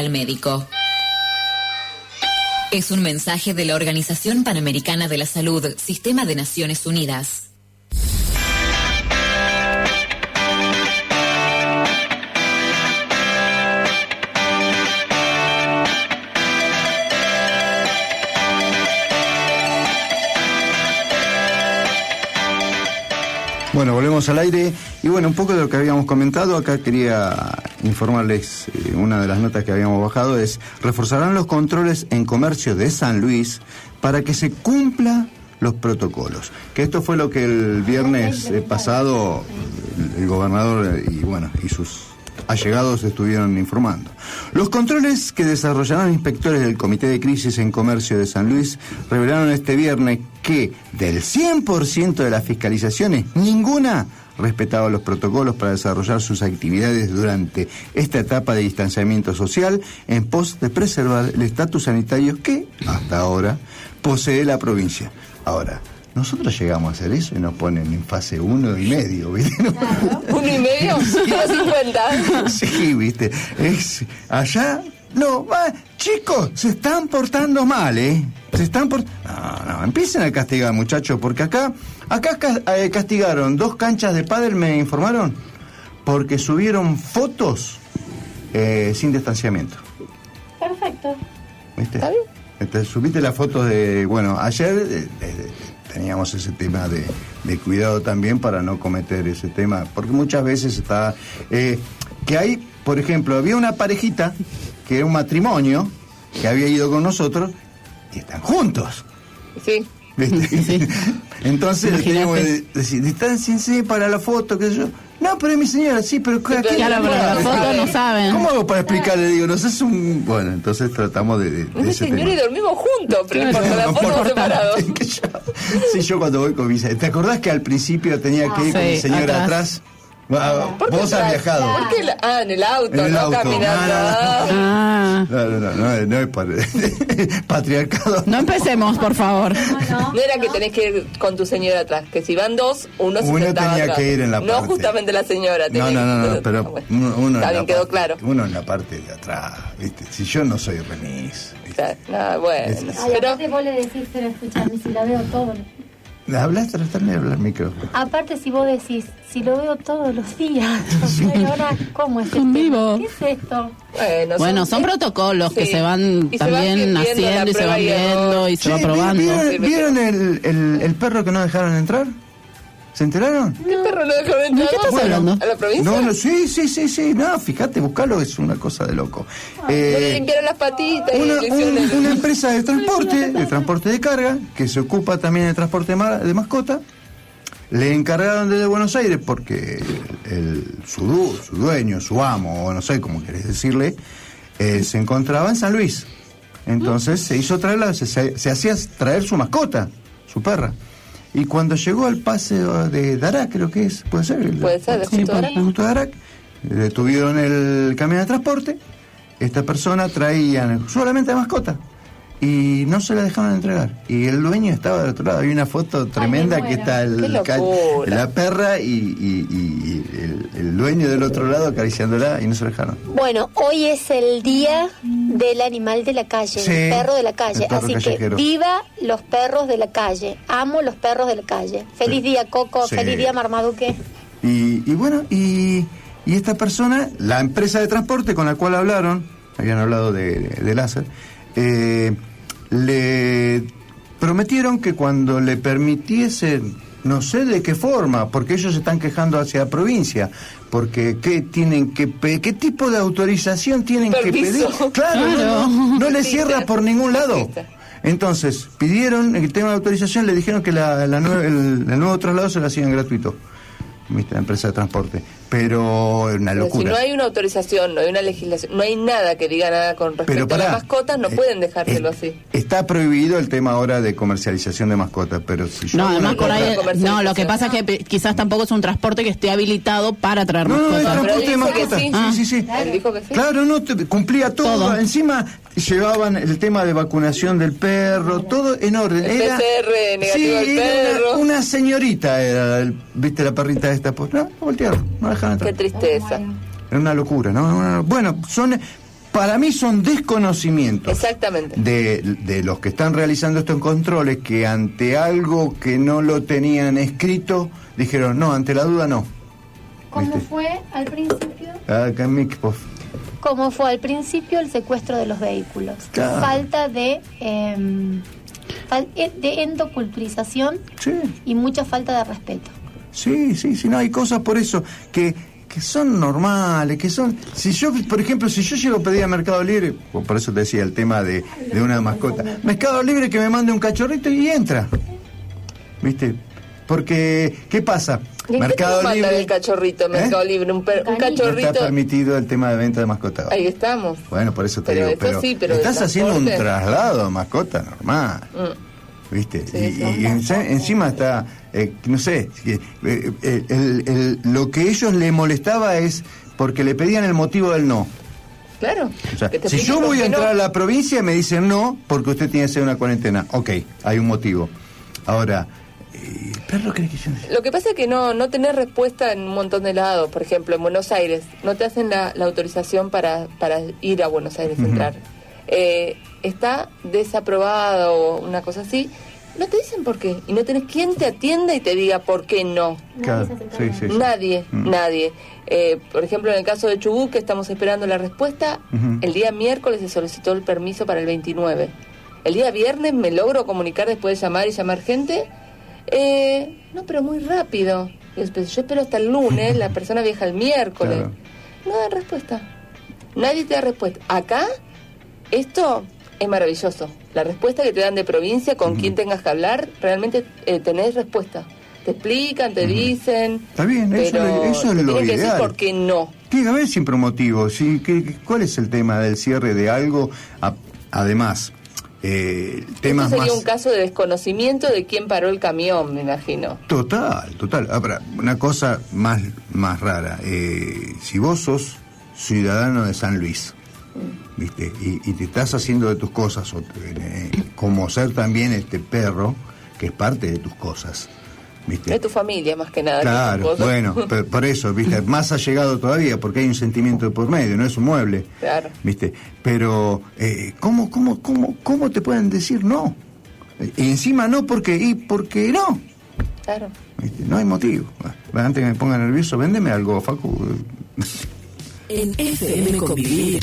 Al médico. Es un mensaje de la Organización Panamericana de la Salud, Sistema de Naciones Unidas. Bueno, volvemos al aire y bueno, un poco de lo que habíamos comentado, acá quería informarles, eh, una de las notas que habíamos bajado es, reforzarán los controles en comercio de San Luis para que se cumpla los protocolos. Que esto fue lo que el viernes eh, pasado el, el gobernador eh, y bueno, y sus allegados estuvieron informando. Los controles que desarrollaron inspectores del Comité de Crisis en Comercio de San Luis revelaron este viernes que del 100% de las fiscalizaciones, ninguna respetaba los protocolos para desarrollar sus actividades durante esta etapa de distanciamiento social en pos de preservar el estatus sanitario que, hasta ahora, posee la provincia. Ahora, nosotros llegamos a hacer eso y nos ponen en fase uno y medio, ¿viste? ¿Uno y medio? ¿Uno cincuenta? Sí, viste. Es allá. No, va, chicos, se están portando mal, ¿eh? Se están por. No, no, empiecen a castigar, muchachos, porque acá, acá eh, castigaron dos canchas de pádel, me informaron, porque subieron fotos eh, sin distanciamiento. Perfecto. ¿Viste? Este, subiste las fotos de. Bueno, ayer teníamos ese tema de, de cuidado también para no cometer ese tema, porque muchas veces está. eh, que hay, por ejemplo, había una parejita, que era un matrimonio, que había ido con nosotros, y están juntos. Sí. ¿viste? Entonces Imagínate. teníamos que decir, distanciense para la foto, que yo. No, pero es mi señora, sí, pero ¿a quién Claro, le pero la foto no saben. ¿Cómo hago para explicarle? Digo, no sé, es un. Bueno, entonces tratamos de, de- de Ese ese señor tema. y dormimos juntos, pero no importa, la foto separados. Sí, yo cuando voy con mi ¿Te acordás que al principio tenía que ir con Sí, mi señora atrás. atrás? Ah, ¿Por qué Vos has viajado. ¿Por qué la- Ah, en el auto, En el no auto. caminando. No, no, Ah. No, no, no, no, no es par- patriarcado. No empecemos, por favor. No era que tenés que ir con tu señora atrás, que si van dos, uno se Uno tenía atrás. que ir en la No parte. justamente la señora. No, tenía no, no, que- no, pero Ah, bueno. uno, uno Está en bien, la quedó parte- claro. Uno en la parte de atrás, ¿viste? Si yo no soy remis. Ah, bueno. Es- Ay, Pero vos le decís, pero escúchame, si la veo todo. Hablas, tratame de hablar micrófono. Aparte, si vos decís, si lo veo todos los días, y ahora, ¿cómo es este? vivo. ¿Qué es esto? Bueno, Bueno, son protocolos que sí. se van Y se van también haciendo y se van y viendo y se Che, va ¿vi- probando. ¿Vieron, vieron el, el- el perro que no dejaron entrar? ¿Se enteraron? ¿Qué perro no dejó de entrar? qué estás hablando? ¿A la provincia? No, no, sí, sí, sí, sí. No, fíjate, buscalo, es una cosa de loco. Le Eh, limpiaron las patitas y una, hicieron un- el- una empresa de transporte, de transporte de carga, que se ocupa también de transporte de, ma- de mascota, le encargaron desde Buenos Aires porque el, el- su, du- su dueño, su amo, o no sé cómo querés decirle, eh, se encontraba en San Luis. Entonces se hizo traerla, se, se- se hacía traer su mascota, su perra. Y cuando llegó al paseo de Darak, creo que es, puede ser. el- Puede ser, de sí, justo Darak. de justo Darak, detuvieron el camión de transporte, esta persona traía solamente mascota y no se la dejaron entregar. Y el dueño estaba del otro lado. Hay una foto tremenda que está el, la perra y, y- y- y el, el dueño del otro lado acariciándola y no se la dejaron. Bueno, hoy es el día del animal de la calle, Sí, del perro de la calle. el Así callejero. que viva los perros de la calle. Amo los perros de la calle. Feliz día, Coco. Sí. Feliz día, Marmaduque. Y, y bueno, y, y esta persona, la empresa de transporte con la cual hablaron, habían hablado de, de láser, eh, le prometieron que cuando le permitiesen, no sé de qué forma, porque ellos se están quejando hacia la provincia, porque qué tienen que qué tipo de autorización tienen Permiso. que pedir. Claro, no, no, no le cierra por ningún lado. Entonces, pidieron el tema de autorización, le dijeron que la, la nue- el, el nuevo traslado se lo hacían gratuito. ¿Viste? La empresa de transporte. Pero es una Pero si locura. no hay una autorización, no hay una legislación, no hay nada que diga nada con respecto Pero a las mascotas, no eh, pueden dejárselo eh, así. Está prohibido el tema ahora de comercialización de mascotas, pero si yo No, además por ahí, comercialización. no, lo que pasa es que quizás tampoco es un transporte que esté habilitado para traer No, no, el mascotas. transporte de mascotas. sí. Sí, sí, sí. Él dijo que sí. Claro, no, te- cumplía todo. Todo. Encima llevaban el tema de vacunación del perro, todo en orden. El PCR negativo sí, era perro. Una, una señorita era, el- viste la perrita esta. Pues, no, voltearon, no Qué tristeza. Era una locura, ¿no? Bueno, son, para mí son desconocimientos. Exactamente. de, de los que están realizando estos controles que ante algo que no lo tenían escrito dijeron no, ante la duda no. ¿Cómo ¿Viste? fue al principio? Acá en Mixpof. Como fue al principio el secuestro de los vehículos. Claro. Falta de, em, eh, de endoculturización Sí, y mucha falta de respeto. Sí, sí, sí, no, hay cosas por eso que, que son normales, que son... Si yo, por ejemplo, si yo llego a pedir a Mercado Libre, por eso te decía el tema de, de una mascota, Mercado Libre que me mande un cachorrito y entra. ¿Viste? Porque, ¿qué pasa? ¿Y en qué te lo mandan el cachorrito ¿Eh? Mercado Libre? Un, per- un No está cachorrito. permitido el tema de venta de mascotas. Ahí estamos. Bueno, por eso te Pero digo, pero, sí, pero de estás haciendo un traslado de mascota normal, Mm. ¿viste? Sí, y encima está, eh, no sé, eh, eh, el- el- lo que ellos le molestaba es porque le pedían el motivo del no. Claro. O sea, si yo voy a entrar no. a la provincia me dicen no porque usted tiene que hacer una cuarentena. Ok, hay un motivo. Ahora, eh, perro que. Lo que pasa es que no, no tenés respuesta en un montón de lados. Por ejemplo, en Buenos Aires, no te hacen la, la autorización para, para ir a Buenos Aires, Ujú. entrar. Eh, está desaprobado o una cosa así. No te dicen por qué. Y no tenés quien te atienda y te diga por qué no. Claro, sí, sí, sí. Nadie, Mm. nadie. Eh, por ejemplo, en el caso de Chubut, que estamos esperando la respuesta, el día miércoles se solicitó el permiso para el 29. El día viernes me logro comunicar después de llamar y llamar gente. Eh, no, pero muy rápido. Y después, Yo espero hasta el lunes, la persona viaja el miércoles. Claro. No dan respuesta. Nadie te da respuesta. Acá, esto es maravilloso. La respuesta que te dan de provincia, con quien tengas que hablar, realmente eh, tenés respuesta. Te explican, te dicen. Está bien, eso, pero eso es lo que decir por qué no. Tiene que haber siempre un motivo. ¿sí? ¿Qué- qué- ¿Cuál es el tema del cierre de algo? A- además, eh, temas Esto sería más... un caso de desconocimiento de quién paró el camión, me imagino. Total, total. Ahora, una cosa más, más rara. eh, si vos sos ciudadano de San Luis, ¿viste? Y, y te estás haciendo de tus cosas, o, eh, como ser también este perro, que es parte de tus cosas, ¿viste? De tu familia, más que nada. Claro, bueno, pero por eso, ¿viste? Más allegado todavía, porque hay un sentimiento de por medio, no es un mueble. Claro. ¿Viste? Pero, eh, ¿cómo, cómo, cómo, ¿cómo te pueden decir no? Y encima no porque, y porque no. Claro. ¿viste? No hay motivo. Bueno, Antes que me ponga nervioso, véndeme algo, Facu. En FM Convivir.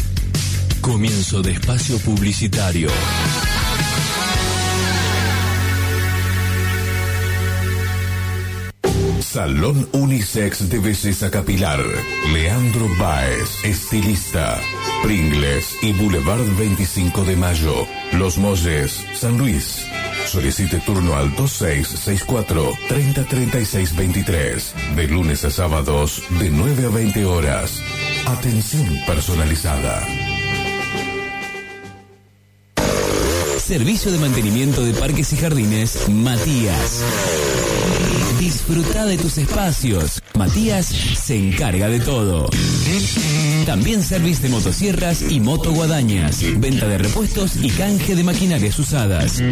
Comienzo de espacio publicitario. Salón Unisex de Belleza Capilar. Leandro Baez, estilista. Pringles y Boulevard 25 de Mayo. Los Molles, San Luis. Solicite turno al 2664-303623. De lunes a sábados, de 9 a 20 horas. Atención personalizada. Servicio de mantenimiento de parques y jardines, Matías. Disfruta de tus espacios. Matías se encarga de todo. También servicio de motosierras y motoguadañas. Venta de repuestos y canje de maquinarias usadas.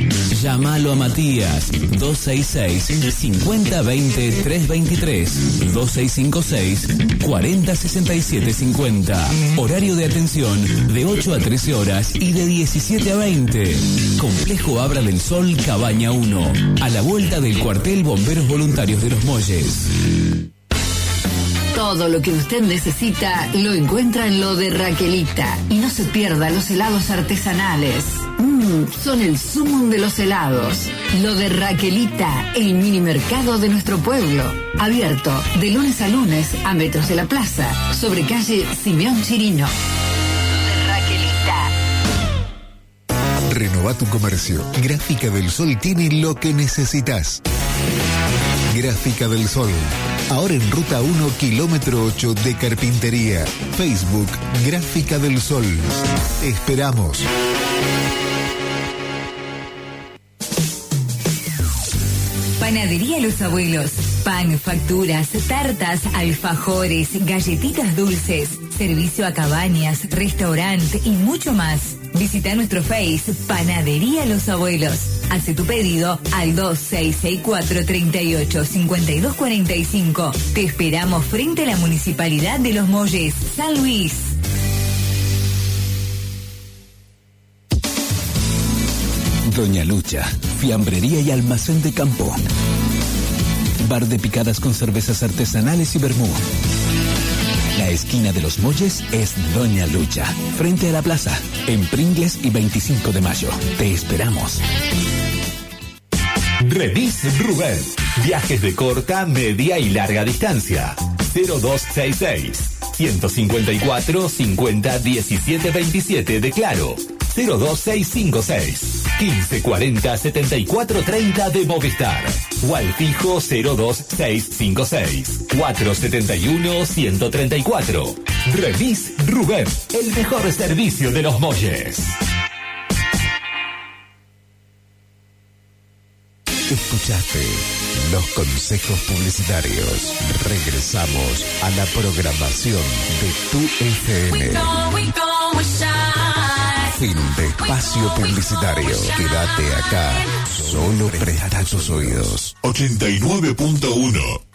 Llámalo a Matías 266 5020 323 2656 4067 50. Horario de atención de 8 a 13 horas y de 17 a 20. Complejo Abra del Sol, Cabaña 1. A la vuelta del cuartel Bomberos Voluntarios de los Molles. Todo lo que usted necesita lo encuentra en lo de Raquelita. Y no se pierda los helados artesanales. Mmm, son el sumum de los helados. Lo de Raquelita, el mini mercado de nuestro pueblo. Abierto de lunes a lunes a metros de la plaza, sobre calle Simeón Chirino. Renova tu comercio. Gráfica del Sol tiene lo que necesitas. Gráfica del Sol. Ahora en ruta 1, kilómetro 8 de Carpintería. Facebook, Gráfica del Sol. Esperamos. Panadería Los Abuelos. Pan, facturas, tartas, alfajores, galletitas dulces, servicio a cabañas, restaurante y mucho más. Visita nuestro Face Panadería Los Abuelos. Hace tu pedido al 2664 38 5245. Te esperamos frente a la Municipalidad de Los Molles, San Luis. Doña Lucha, fiambrería y almacén de campo. Bar de picadas con cervezas artesanales y vermú. La esquina de los Molles es Doña Lucha, frente a la plaza, en Pringles y 25 de mayo. Te esperamos. Remis Rubén. Viajes de corta, media y larga distancia. 0266 154 50 17 27 de Claro. 02656 1540 74 30 de Movistar. O al fijo 02656 471 134. Remis Rubén. El mejor servicio de los Molles. Escuchaste los consejos publicitarios. Regresamos a la programación de tu FM. Fin de espacio publicitario. Quédate acá. Solo presta tus oídos. 89.1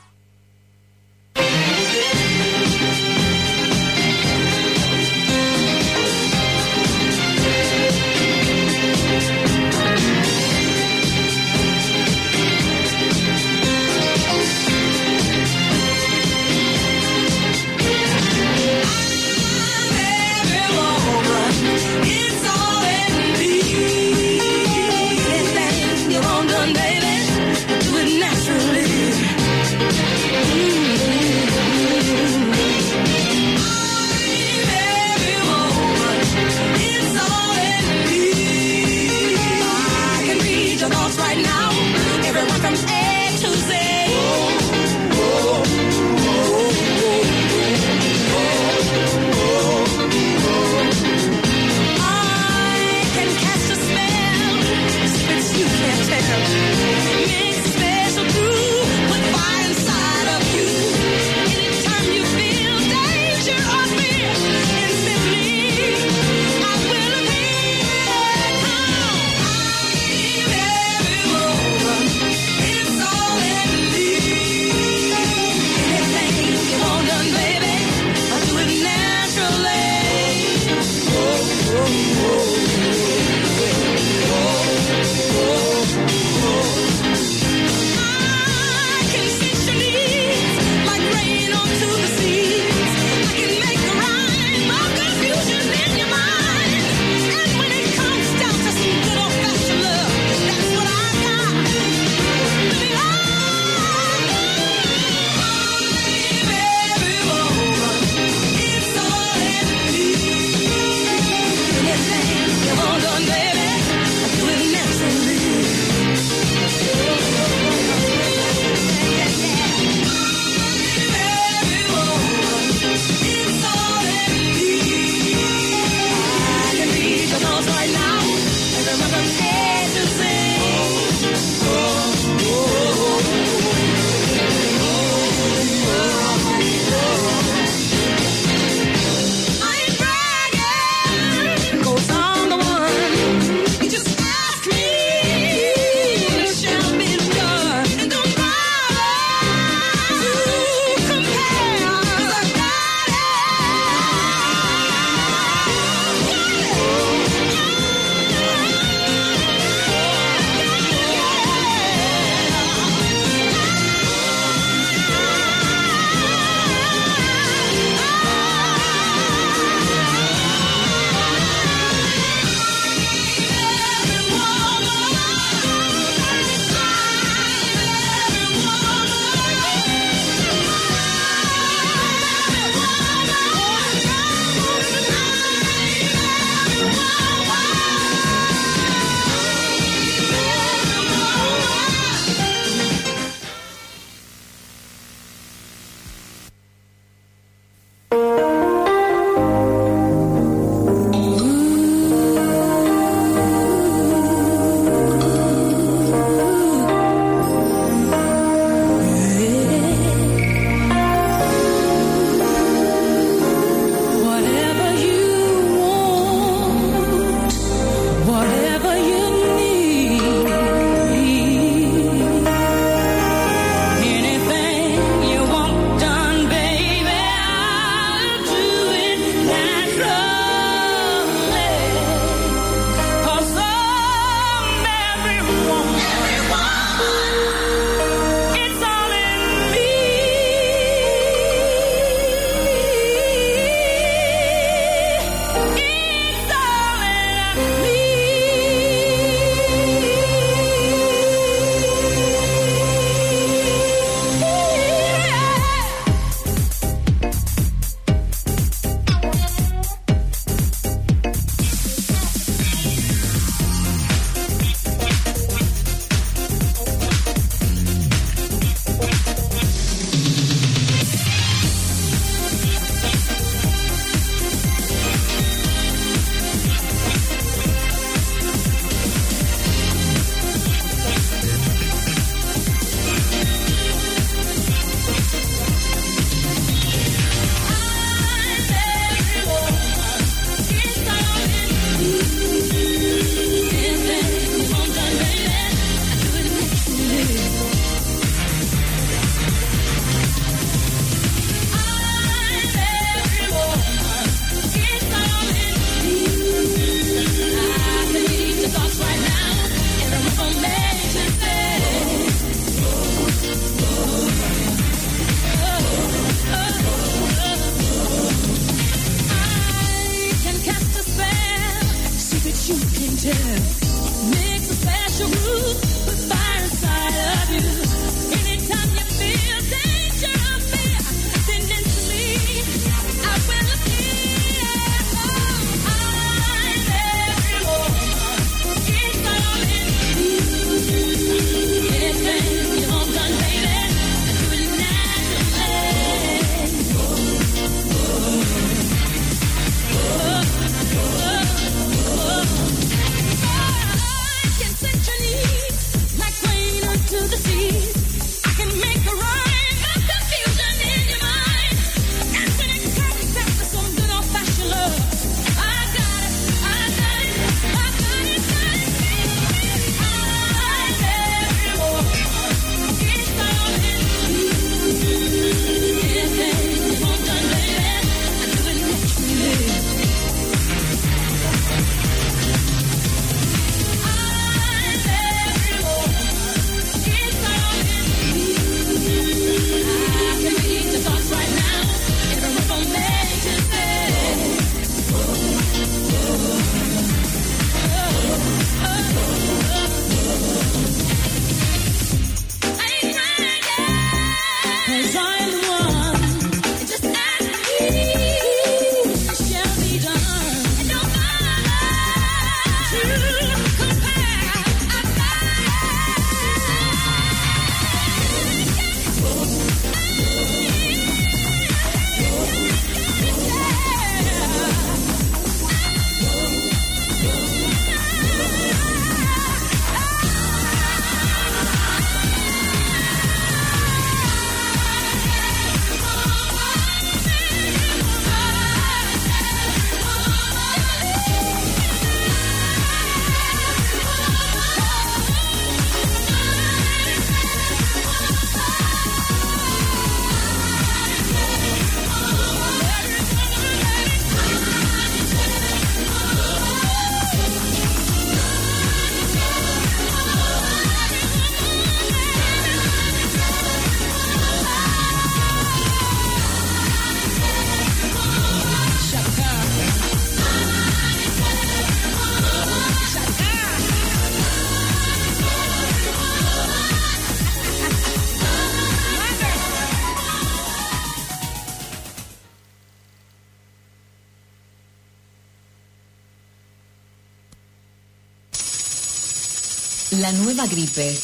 gripe.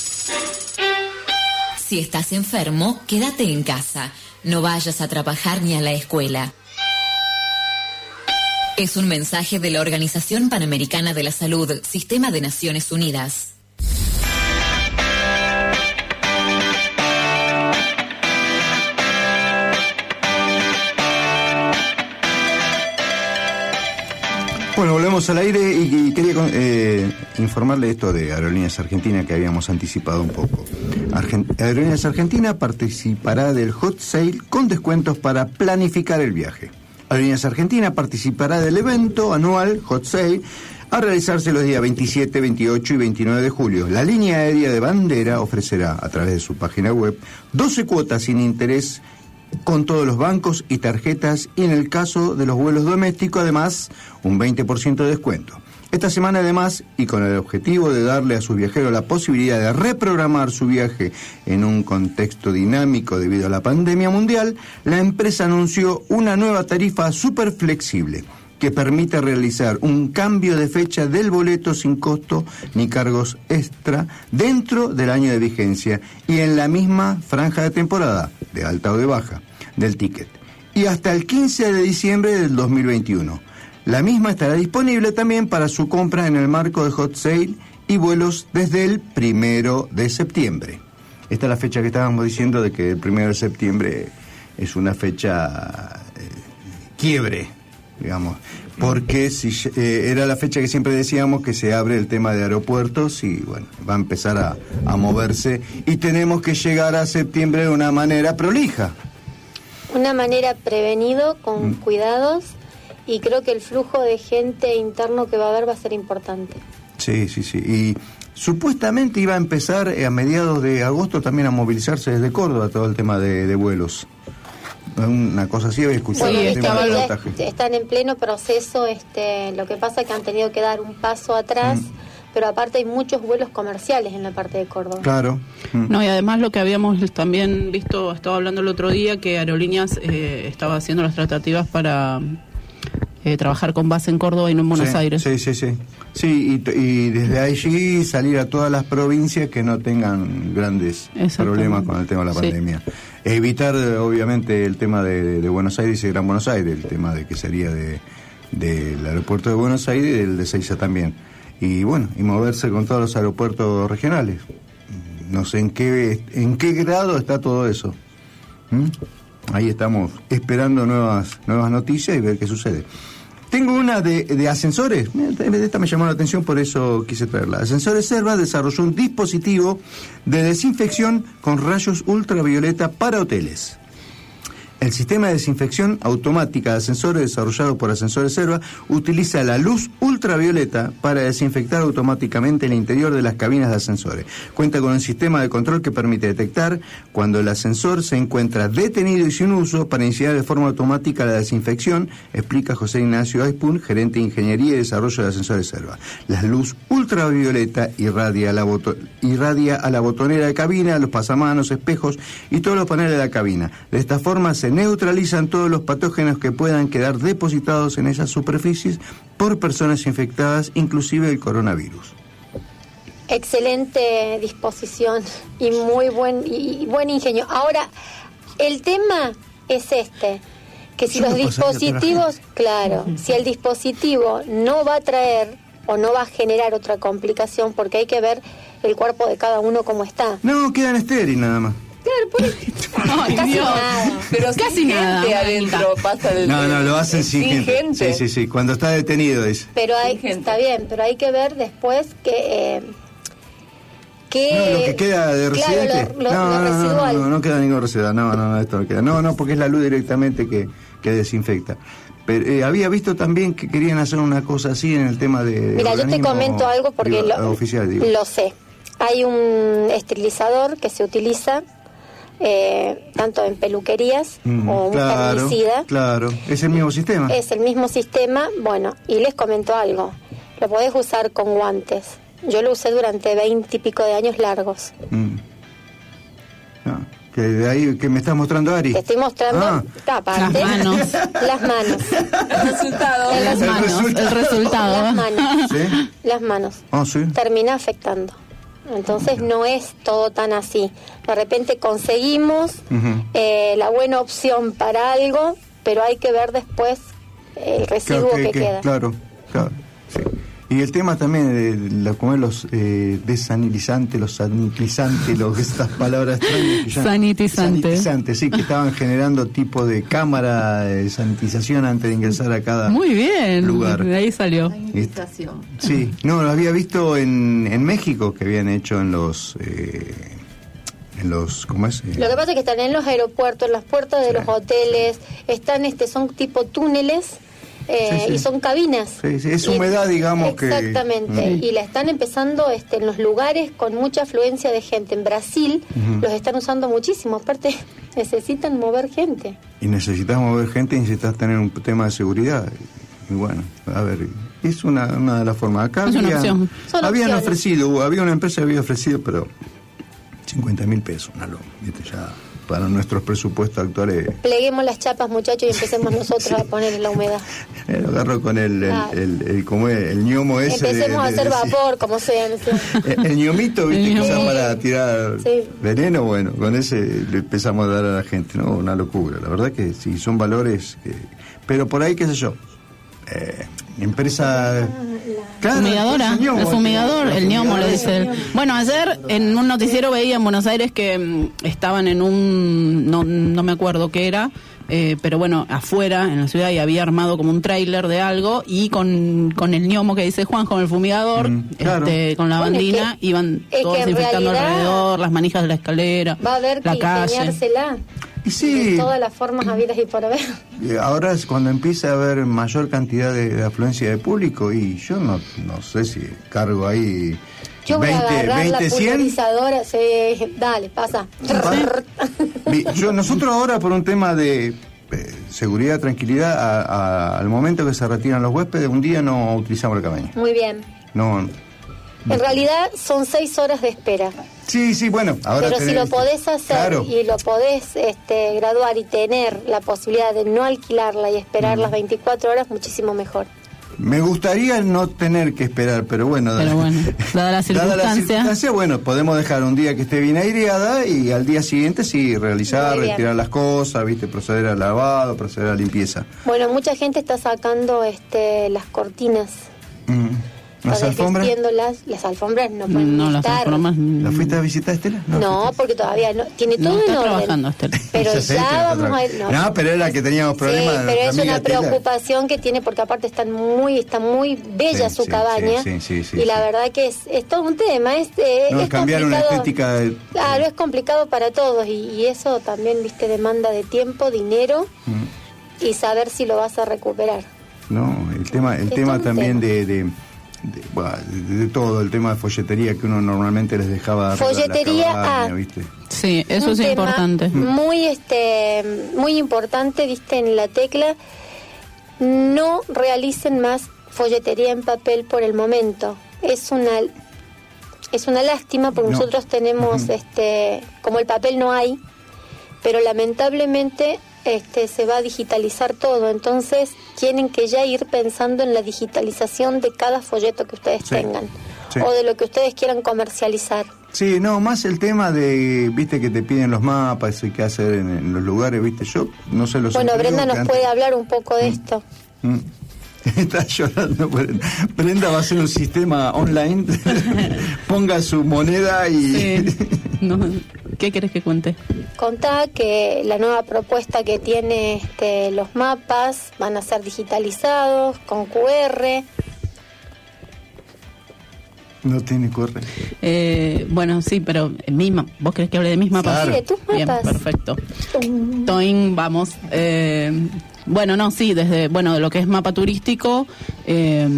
Si estás enfermo, quédate en casa. No vayas a trabajar ni a la escuela. Es un mensaje de la Organización Panamericana de la Salud, Sistema de Naciones Unidas. Bueno, volvemos al aire y, quería eh, informarle esto de Aerolíneas Argentina que habíamos anticipado un poco. Aerolíneas Argentina participará del Hot Sale con descuentos para planificar el viaje. Aerolíneas Argentina participará del evento anual Hot Sale a realizarse los días 27, 28 y 29 de julio. La línea aérea de bandera ofrecerá a través de su página web 12 cuotas sin interés con todos los bancos y tarjetas y en el caso de los vuelos domésticos además un 20% de descuento. Esta semana además y con el objetivo de darle a sus viajeros la posibilidad de reprogramar su viaje en un contexto dinámico debido a la pandemia mundial, la empresa anunció una nueva tarifa súper flexible que permite realizar un cambio de fecha del boleto sin costo ni cargos extra dentro del año de vigencia y en la misma franja de temporada, de alta o de baja, del ticket, y hasta el 15 de diciembre del 2021. La misma estará disponible también para su compra en el marco de Hot Sale y vuelos desde el primero de septiembre. Esta es la fecha que estábamos diciendo de que el primero de septiembre es una fecha eh, quiebre, digamos, porque si eh, era la fecha que siempre decíamos que se abre el tema de aeropuertos y bueno, va a empezar a, a moverse y tenemos que llegar a septiembre de una manera prolija. Una manera prevenido, con cuidados, y creo que el flujo de gente interno que va a haber va a ser importante. Sí, sí, sí. Y supuestamente iba a empezar a mediados de agosto también a movilizarse desde Córdoba todo el tema de, de vuelos. Una cosa así había escuchado. Bueno, el tema del están en pleno proceso, este, lo que pasa es que han tenido que dar un paso atrás, pero aparte hay muchos vuelos comerciales en la parte de Córdoba. Claro. Mm. No, y además lo que habíamos también visto, estaba hablando el otro día, que Aerolíneas eh, estaba haciendo las tratativas para eh, trabajar con base en Córdoba y no en Buenos Sí, Aires. Sí, sí, sí. Sí, y, desde allí salir a todas las provincias que no tengan grandes problemas con el tema de la Sí. pandemia. Evitar, obviamente, el tema de, de Buenos Aires y Gran Buenos Aires, el tema de que sería de del aeropuerto de Buenos Aires y del de Seiza también. Y bueno, y moverse con todos los aeropuertos regionales. No sé en qué, en qué grado está todo eso. ¿Mm? Ahí estamos esperando nuevas, nuevas noticias y ver qué sucede. Tengo una de, ascensores. Mira, Esta me llamó la atención, por eso quise traerla. Ascensores Serva desarrolló un dispositivo de desinfección con rayos ultravioleta para hoteles. El sistema de desinfección automática de ascensores desarrollado por Ascensores Serva utiliza la luz ultravioleta para desinfectar automáticamente el interior de las cabinas de ascensores. Cuenta con un sistema de control que permite detectar cuando el ascensor se encuentra detenido y sin uso para iniciar de forma automática la desinfección, explica José Ignacio Aispun, gerente de Ingeniería y Desarrollo de Ascensores Serva. La luz ultravioleta irradia a la, botonera de cabina, los pasamanos, espejos y todos los paneles de la cabina. De esta forma neutralizan todos los patógenos que puedan quedar depositados en esas superficies por personas infectadas, inclusive el coronavirus. Excelente disposición y muy buen y buen ingenio. Ahora, el tema es este, que si Yo los dispositivos, claro, si el dispositivo no va a traer o no va a generar otra complicación, porque hay que ver el cuerpo de cada uno cómo está. No, quedan estéril nada más. Claro, por Ay, Casi Dios. nada. Pero Casi sin nada, gente adentro pasa el... No, no, lo hacen sin, sin gente. gente. Sí, sí, sí. Cuando está detenido, dice. Pero hay, está bien, pero hay que ver después que... Eh, que No, lo que queda de claro, residente. lo- lo- no, lo no, no, no, residual. no, no queda ningún residual. No, no, no, esto no queda. No, no, porque es la luz directamente que, que desinfecta. Pero eh, había visto también que querían hacer una cosa así en el tema de. Mira, yo te comento algo porque digo, lo, oficial, digo. lo sé. Hay un esterilizador que se utiliza eh, tanto en peluquerías Mm, o un claro, feminicida. claro. Es el mismo sistema. Es el mismo sistema. Bueno, y les comento algo. Lo podés usar con guantes. Yo lo usé durante veinte y pico de años largos. Mm. Ah, que de ahí que me estás mostrando Ari. Te estoy mostrando Ah. Las manos. Las manos. El resultado. Las manos, el resultado. Las manos. ¿Sí? Las manos. Ah, sí. Termina afectando. Entonces no es todo tan así. De repente conseguimos eh, la buena opción para algo, pero hay que ver después el residuo Claro, que, queda. Claro, claro. Y el tema también de la, como es los eh, desanilizantes, los sanitizantes, los, estas palabras extrañas que ya- Sanitizante. Sanitizantes, sí, que estaban generando tipo de cámara de sanitización antes de ingresar a cada Muy bien, lugar. de ahí salió. Sí, no, lo había visto en, en México que habían hecho en los... eh, en los ¿Cómo es? Lo que pasa es que están en los aeropuertos, en las puertas de los hoteles, están este son tipo túneles eh, Sí, sí. y son cabinas. Sí, sí, es Y- humedad, digamos, que- Exactamente. Y la están empezando este, en los lugares con mucha afluencia de gente. En Brasil los están usando muchísimo. Aparte, necesitan mover gente. y necesitas mover gente y necesitas tener un tema de seguridad. Y bueno, a ver, es una, una de las formas. Acá Es una habían, opción. Son habían opciones. ofrecido, había una empresa que había ofrecido, pero 50 mil pesos, una loma, ya para nuestros presupuestos actuales. Pleguemos las chapas, muchachos, y empecemos nosotros a poner en la humedad. eh, lo agarro con el, el, Ah. el, el- como es, el ñomo ese. de- Empecemos a hacer de- vapor, como sea. no sé. El, el ñomito, ¿viste? Que usan para tirar Sí. veneno, bueno, con ese le empezamos a dar a la gente, ¿no? Una locura. La verdad que sí, son valores que... Pero por ahí, qué sé yo, eh, empresa... Claro, fumigadora, el fumigador, el ñomo le dice él. Bueno, ayer en un noticiero veía en Buenos Aires que mm, estaban en un, no, no me acuerdo qué era, eh, pero bueno, afuera en la ciudad y había armado como un tráiler de algo y con, con el ñomo que dice Juan, con el fumigador, Mm, claro. este, con la Bueno, es bandina, que- iban todos que desinfectando alrededor, las manijas de la escalera, Va a haber que la calle. Sí. De todas las formas habidas y por haber. Ahora es cuando empieza a haber mayor cantidad de, de afluencia de público y yo no, no sé si cargo ahí Yo voy 20, a agarrar 20 la 100. pulverizadora. sí, dale, pasa. Yo, nosotros ahora por un tema de eh, seguridad, tranquilidad, a- a- al momento que se retiran los huéspedes, un día no utilizamos la cabaña. Muy bien. No, En realidad son seis horas de espera. sí, sí, bueno, ahora Pero si lo podés hacer Claro. y lo podés este, graduar y tener la posibilidad de no alquilarla y esperar las 24 horas, muchísimo mejor. Me gustaría no tener que esperar, pero bueno, Pero bueno, dada la dada la circunstancia. circunstancia, bueno, podemos dejar un día que esté bien aireada y al día siguiente sí realizar, retirar las cosas, viste, proceder al lavado, proceder a la limpieza. Bueno, mucha gente está sacando este, las cortinas, Mm. ¿Las alfombras? Las alfombras no pueden No, las estar. alfombras. ¿La fuiste a visitar, Estela? No, porque todavía no. Tiene No todo está en orden. trabajando, Estela. Pero sé ya vamos a ir. No, pero era que teníamos problemas. Sí, pero es una Estela. preocupación que tiene porque aparte están muy, está muy bella Sí, su sí, cabaña sí, sí, sí, y la verdad que es, es todo un tema, es, eh, No, es cambiar una complicado. estética de- Claro, es complicado para todos y, y eso también, viste, demanda de tiempo, dinero Mm. y saber si lo vas a recuperar. No, el tema, el Es tema también tema. de, de, de- bueno, de- de todo, el tema de folletería que uno normalmente les dejaba Folletería, cabaña, ah. ¿viste? Sí, eso Un es tema importante. Muy, este, muy importante, viste, en la tecla. No realicen más folletería en papel por el momento. Es una, es una lástima porque No. nosotros tenemos, este, como el papel no hay, pero lamentablemente este, se va a digitalizar todo. Entonces tienen que ya ir pensando en la digitalización de cada folleto que ustedes Sí, tengan sí. o de lo que ustedes quieran comercializar. Sí, no, más el tema de, viste, que te piden los mapas y qué hacer en, en los lugares, viste, yo no sé los Bueno, Brenda nos antes- puede hablar un poco de esto. Mm. Está llorando. Brenda. Brenda va a hacer un sistema online. Ponga su moneda y. No, ¿Qué querés que cuente? Contá que la nueva propuesta que tiene este, los mapas van a ser digitalizados con QR. No tiene corre. Eh, bueno, sí, pero mi ma- ¿vos querés que hable de mis mapas? Sí, de tus Bien, mapas. perfecto. Toin, vamos. Eh, bueno, no, sí, desde bueno de lo que es mapa turístico, eh,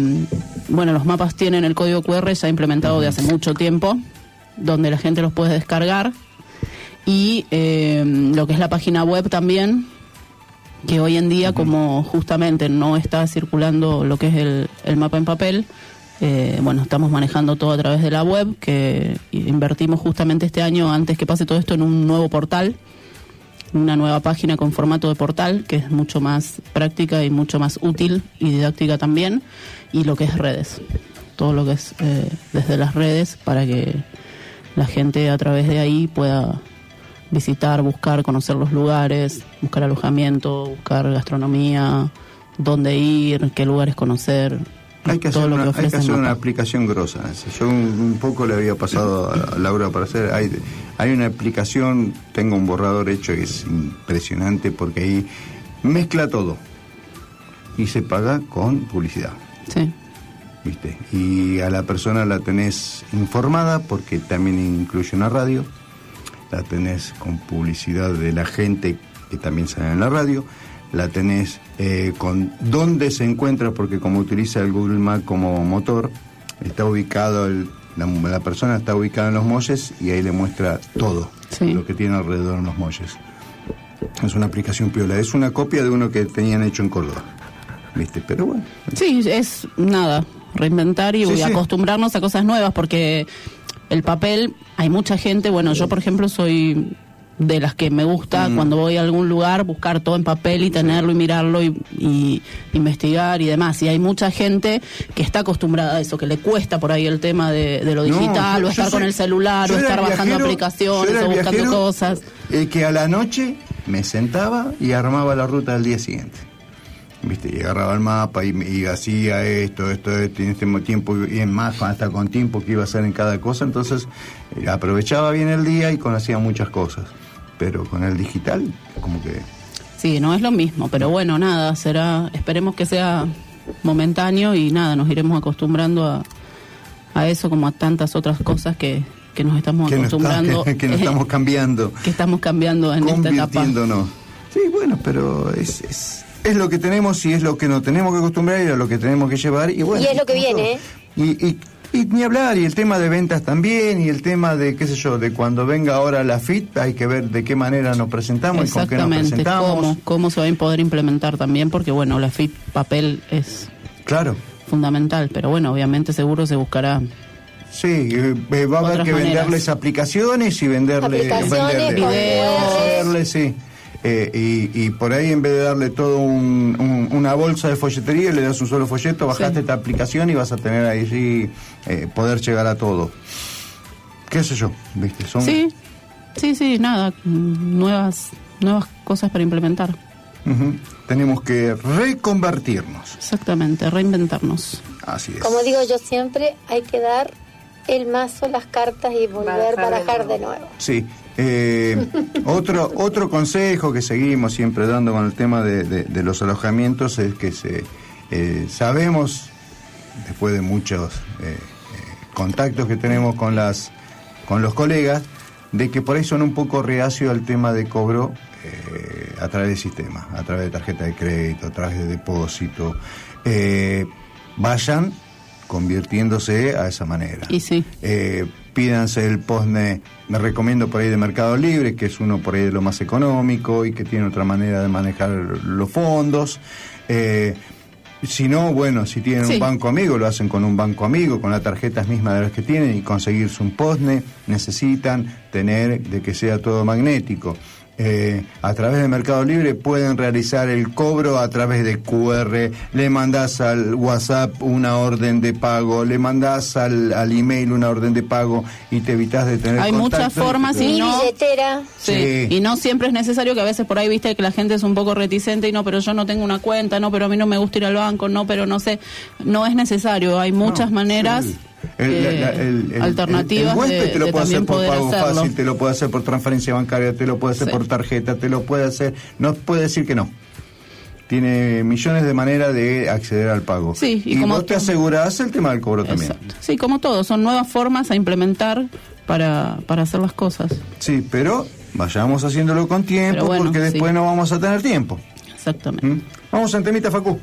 bueno, los mapas tienen el código QR ya implementado de hace mucho tiempo, donde la gente los puede descargar. Y eh, lo que es la página web también, que hoy en día, como justamente no está circulando lo que es el, el mapa en papel, eh, bueno, estamos manejando todo a través de la web, que invertimos justamente este año, antes que pase todo esto, en un nuevo portal, una nueva página con formato de portal, que es mucho más práctica y mucho más útil y didáctica también, y lo que es redes, todo lo que es eh, desde las redes para que la gente a través de ahí pueda visitar, buscar, conocer los lugares, buscar alojamiento, buscar gastronomía, dónde ir, qué lugares conocer. Hay que hacer, todo lo una, que hay que hacer una aplicación grosa. Yo un, un poco le había pasado a Laura para hacer. Hay, hay una aplicación, tengo un borrador hecho que es impresionante porque ahí mezcla todo y se paga con publicidad. Sí. ¿Viste? Y a la persona la tenés informada porque también incluye una radio, la tenés con publicidad de la gente que también sale en la radio, la tenés eh, con dónde se encuentra, porque como utiliza el Google Maps como motor, está ubicado, el- la, la persona está ubicada en los molles y ahí le muestra todo lo que tiene alrededor en los molles. Es una aplicación piola, es una copia de uno que tenían hecho en Córdoba. ¿Viste? Pero bueno, Sí, es nada, reinventar y Sí, sí. acostumbrarnos a cosas nuevas porque el papel, hay mucha gente, bueno, yo por ejemplo soy de las que me gusta Mm. cuando voy a algún lugar buscar todo en papel y tenerlo y mirarlo y, y investigar y demás. Y hay mucha gente que está acostumbrada a eso, que le cuesta por ahí el tema de, de lo digital o estar con el celular o estar bajando viajero- aplicaciones o buscando cosas. eh, que a la noche me sentaba y armaba la ruta del día siguiente. ¿Viste? Y agarraba el mapa y, y hacía esto, esto, esto, y en este tiempo, y en más, hasta con tiempo que iba a hacer en cada cosa. Entonces, eh, aprovechaba bien el día y conocía muchas cosas. Pero con el digital, como que. Sí, no es lo mismo, pero bueno, nada, será, esperemos que sea momentáneo y nada, nos iremos acostumbrando a, a eso como a tantas otras cosas que, que nos estamos Que no, está- acostumbrando, que, que no estamos cambiando, que estamos cambiando en esta etapa. Sí, bueno, pero es, es, es lo que tenemos y es lo que nos tenemos que acostumbrar y a lo que tenemos que llevar. Y, bueno, y es lo que viene, ¿eh? Y, y, y ni hablar, y el tema de ventas también, y el tema de, qué sé yo, de cuando venga ahora la FIT, hay que ver de qué manera nos presentamos y con qué nos Exactamente, presentamos. cómo, cómo se va a poder implementar también, porque bueno, la FIT papel es Claro. fundamental, pero bueno, obviamente seguro se buscará Sí, eh, va a haber que maneras. venderles aplicaciones y venderle, Aplicaciones, venderle, videos. venderle, sí. Eh, y, y por ahí en vez de darle todo un- un- una bolsa de folletería, le das un solo folleto, bajaste esta aplicación y vas a tener ahí sí, eh, poder llegar a todo. ¿Qué sé yo? ¿Viste? Son, Sí, sí, sí, nada, nuevas, nuevas cosas para implementar. Tenemos que reconvertirnos. Exactamente, reinventarnos. Así es. Como digo yo siempre, hay que dar el mazo, las cartas y volver Barajar de barajar de nuevo. Sí. Eh, otro otro consejo que seguimos siempre dando con el tema de, de- de los alojamientos es que se eh, sabemos después de muchos eh, contactos que tenemos con las con los colegas de que por ahí son un poco reacios al tema de cobro a través del sistema, a través de tarjeta de crédito, a través de depósito. Vayan convirtiéndose a esa manera. Y sí. Eh, pídanse el postne, me recomiendo por ahí de Mercado Libre, que es uno por ahí de lo más económico y que tiene otra manera de manejar los fondos. Eh, si no, bueno, si tienen Sí. un banco amigo, lo hacen con un banco amigo, con las tarjetas mismas de las que tienen y conseguirse un postne, necesitan tener de que sea todo magnético. Eh, a través de Mercado Libre pueden realizar el cobro a través de QR, le mandás al WhatsApp una orden de pago, le mandás al, al email una orden de pago y te evitas de tener Hay contacto muchas formas y no... billetera. Sí. Sí. Y no siempre es necesario que a veces por ahí viste que la gente es un poco reticente y no, pero yo no tengo una cuenta, no, pero a mí no me gusta ir al banco, no, pero no sé. No es necesario, hay muchas maneras sí. El- la- la- el- el- alternativas el de, te lo de puede hacer también por pago hacerlo. fácil, te lo puede hacer por transferencia bancaria, te lo puede hacer Sí. por tarjeta, te lo puede hacer, no puede decir que no. Tiene millones de maneras de acceder al pago. Sí, y y como vos te asegurás el tema del cobro también. Exacto. Sí, como todo, son nuevas formas a implementar para, para hacer las cosas. Sí, pero vayamos haciéndolo con tiempo bueno, porque después sí. no vamos a tener tiempo. Exactamente. ¿Mm? Vamos a temita, Facu.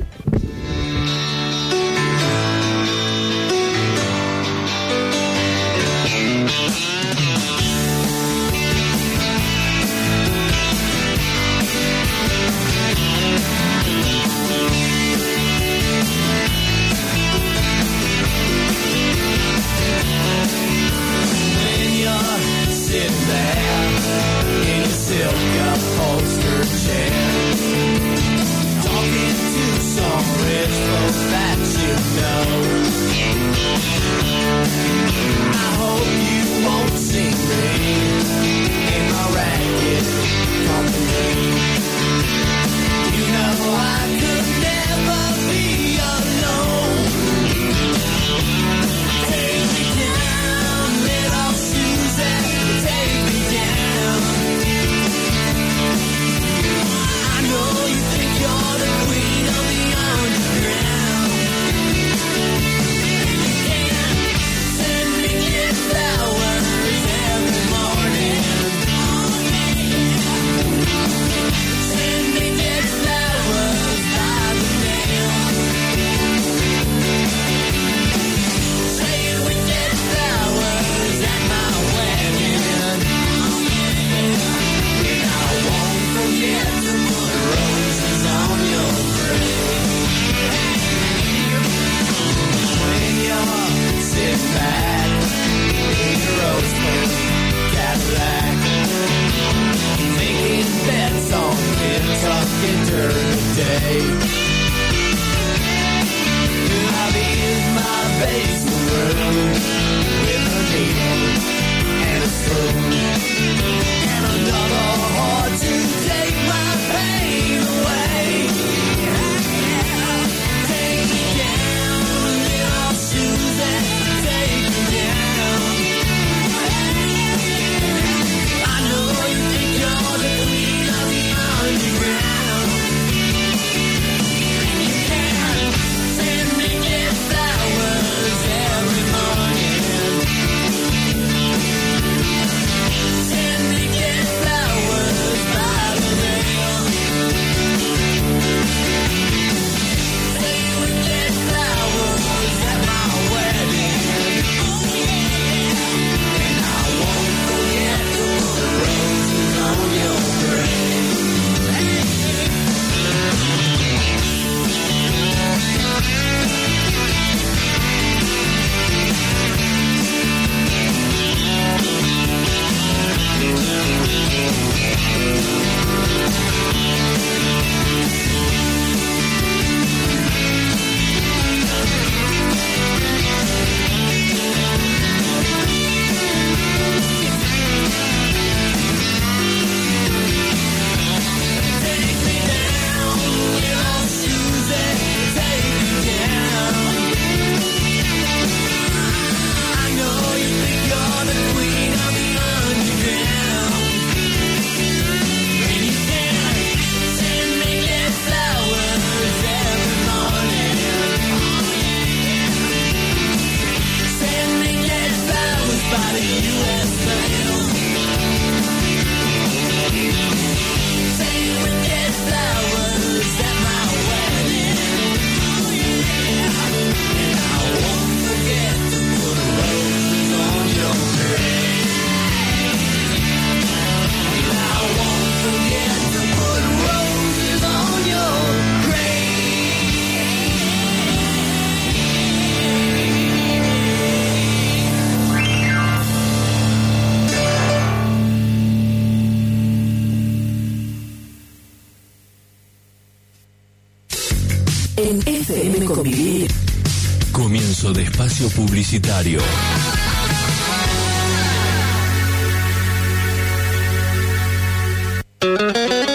Espacio publicitario.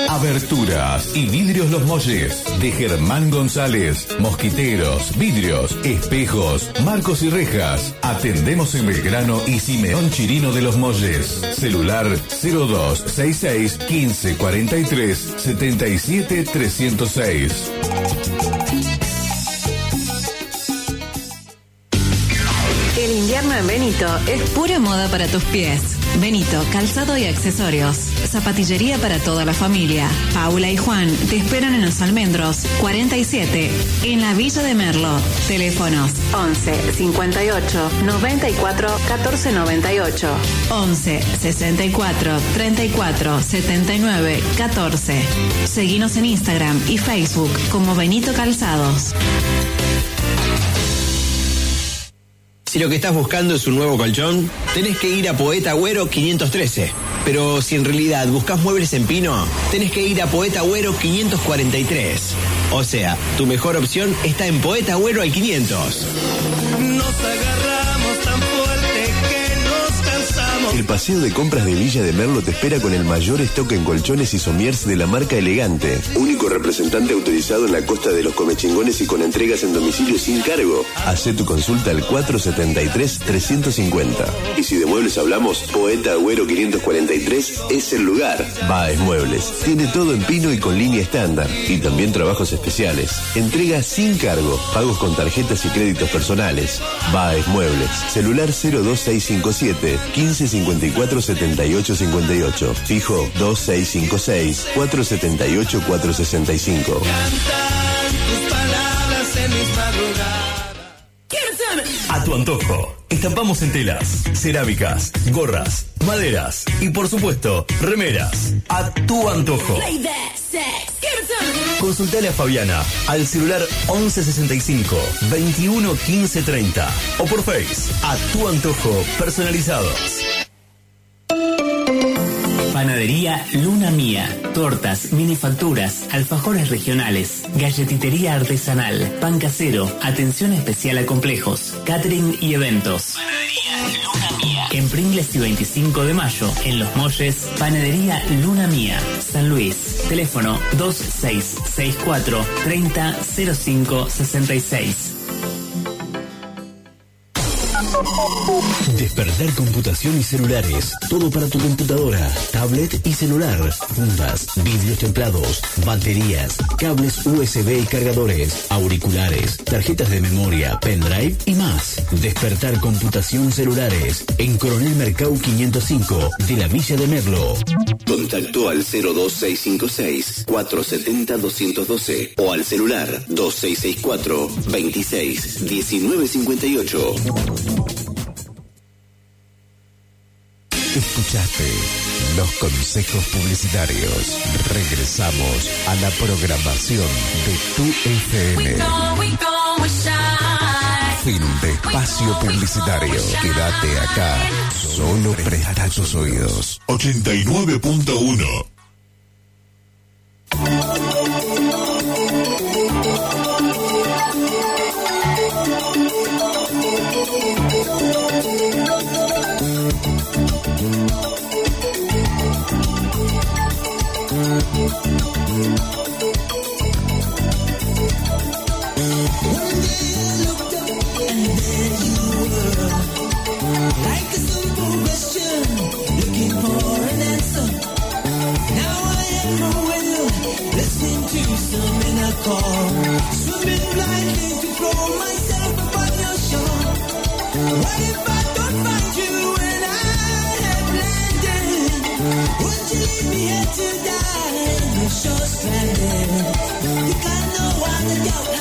Aberturas y vidrios Los Molles de Germán González. Mosquiteros, vidrios, espejos, marcos y rejas. Atendemos en Belgrano y Simeón Chirino de Los Molles. Celular 0266 1543 77 306. Benito es pura moda para tus pies. Benito, calzado y accesorios. Zapatillería para toda la familia. Paula y Juan te esperan en los almendros 47, en la Villa de Merlo. Teléfonos 11 58 94 14 98. 11 64 34 79 14. Seguinos en Instagram y Facebook como Benito Calzados. Si lo que estás buscando es un nuevo colchón, tenés que ir a Poeta Agüero 513. Pero si en realidad buscas muebles en pino, tenés que ir a Poeta Agüero 543. O sea, tu mejor opción está en Poeta Agüero al 500. Nos agarramos tan fuerte que nos cansamos. El paseo de compras de Villa de Merlo te espera con el mayor stock en colchones y somiers de la marca Elegante. Único representante autorizado en la costa de los comechingones y con entregas en domicilio sin cargo. Hacé tu consulta al 473-350. Y si de muebles hablamos, Poeta Agüero 543 es el lugar. Baes Muebles. Tiene todo en pino y con línea estándar. Y también trabajos especiales. Entrega sin cargo. Pagos con tarjetas y créditos personales. Baes Muebles. Celular 02657 1554 7858. Fijo 2656 478 460. 65. A tu antojo. Estampamos en telas, cerámicas, gorras, maderas y por supuesto, remeras. A tu antojo. Consultale a Fabiana al celular 1165 21 15 30 o por Face. A tu antojo personalizados. Panadería Luna Mía. Tortas, minifacturas, alfajores regionales, galletitería artesanal, pan casero, atención especial a complejos, catering y eventos. Panadería Luna Mía. En Pringles y 25 de mayo, en Los Molles, Panadería Luna Mía, San Luis. Teléfono 2664 30 05 66. Despertar computación y celulares. Todo para tu computadora, tablet y celular. Fundas, vidrios templados, baterías, cables USB y cargadores, auriculares, tarjetas de memoria, pendrive y más. Despertar computación celulares. En Coronel Mercado 505 de la Villa de Merlo. Contacto al 02656 470 212 o al celular 2664 26 1958. Escuchaste los consejos publicitarios. Regresamos a la programación de tu FM. Fin de espacio publicitario. Quédate acá. Solo presta tus oídos. 89.1 Swimming blindly to throw myself upon your shore. What if I to die? You're sure stranded. You got no other doghouse at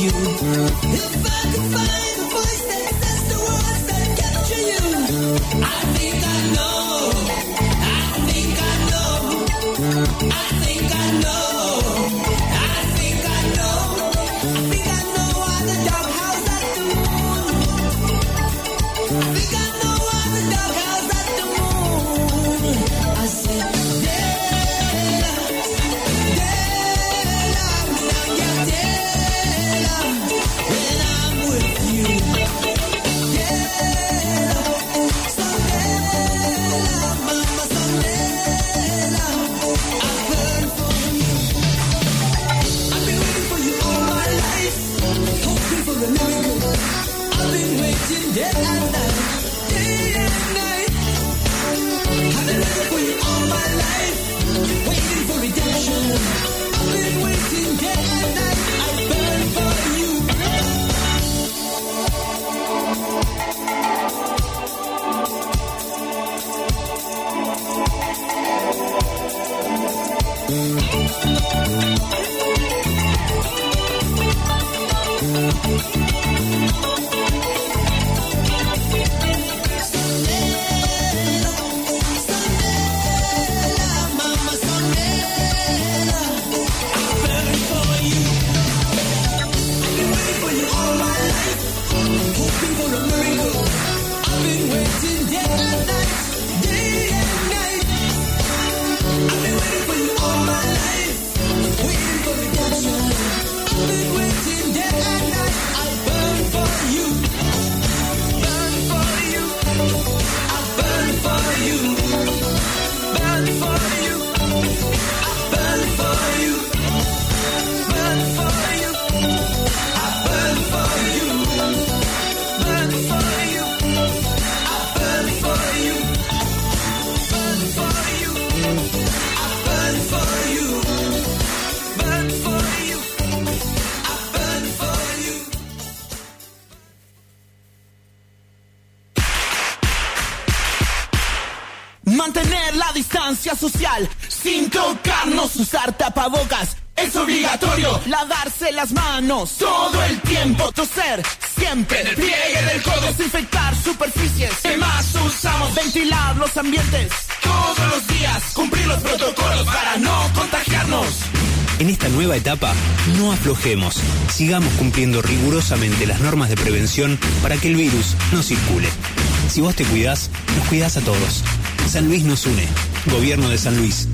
you, if I could find a voice that says the words that capture you, I think I know. Las manos todo el tiempo, toser siempre en el pliegue del codo, desinfectar superficies. ¿Qué más usamos? Ventilar los ambientes todos los días, cumplir los protocolos para no contagiarnos. En esta nueva etapa, no aflojemos. Sigamos cumpliendo rigurosamente las normas de prevención para que el virus no circule. Si vos te cuidás, nos cuidás a todos. San Luis nos une. Gobierno de San Luis.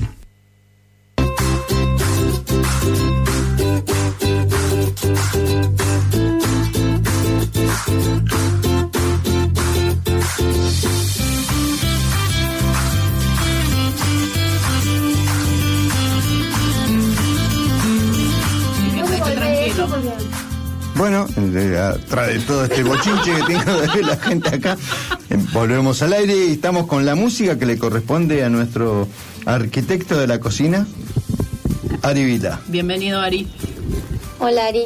De todo este bochinche que tengo de la gente acá, eh, volvemos al aire y estamos con la música que le corresponde a nuestro arquitecto de la cocina, Ari Vila. Bienvenido, Ari. Hola, Ari.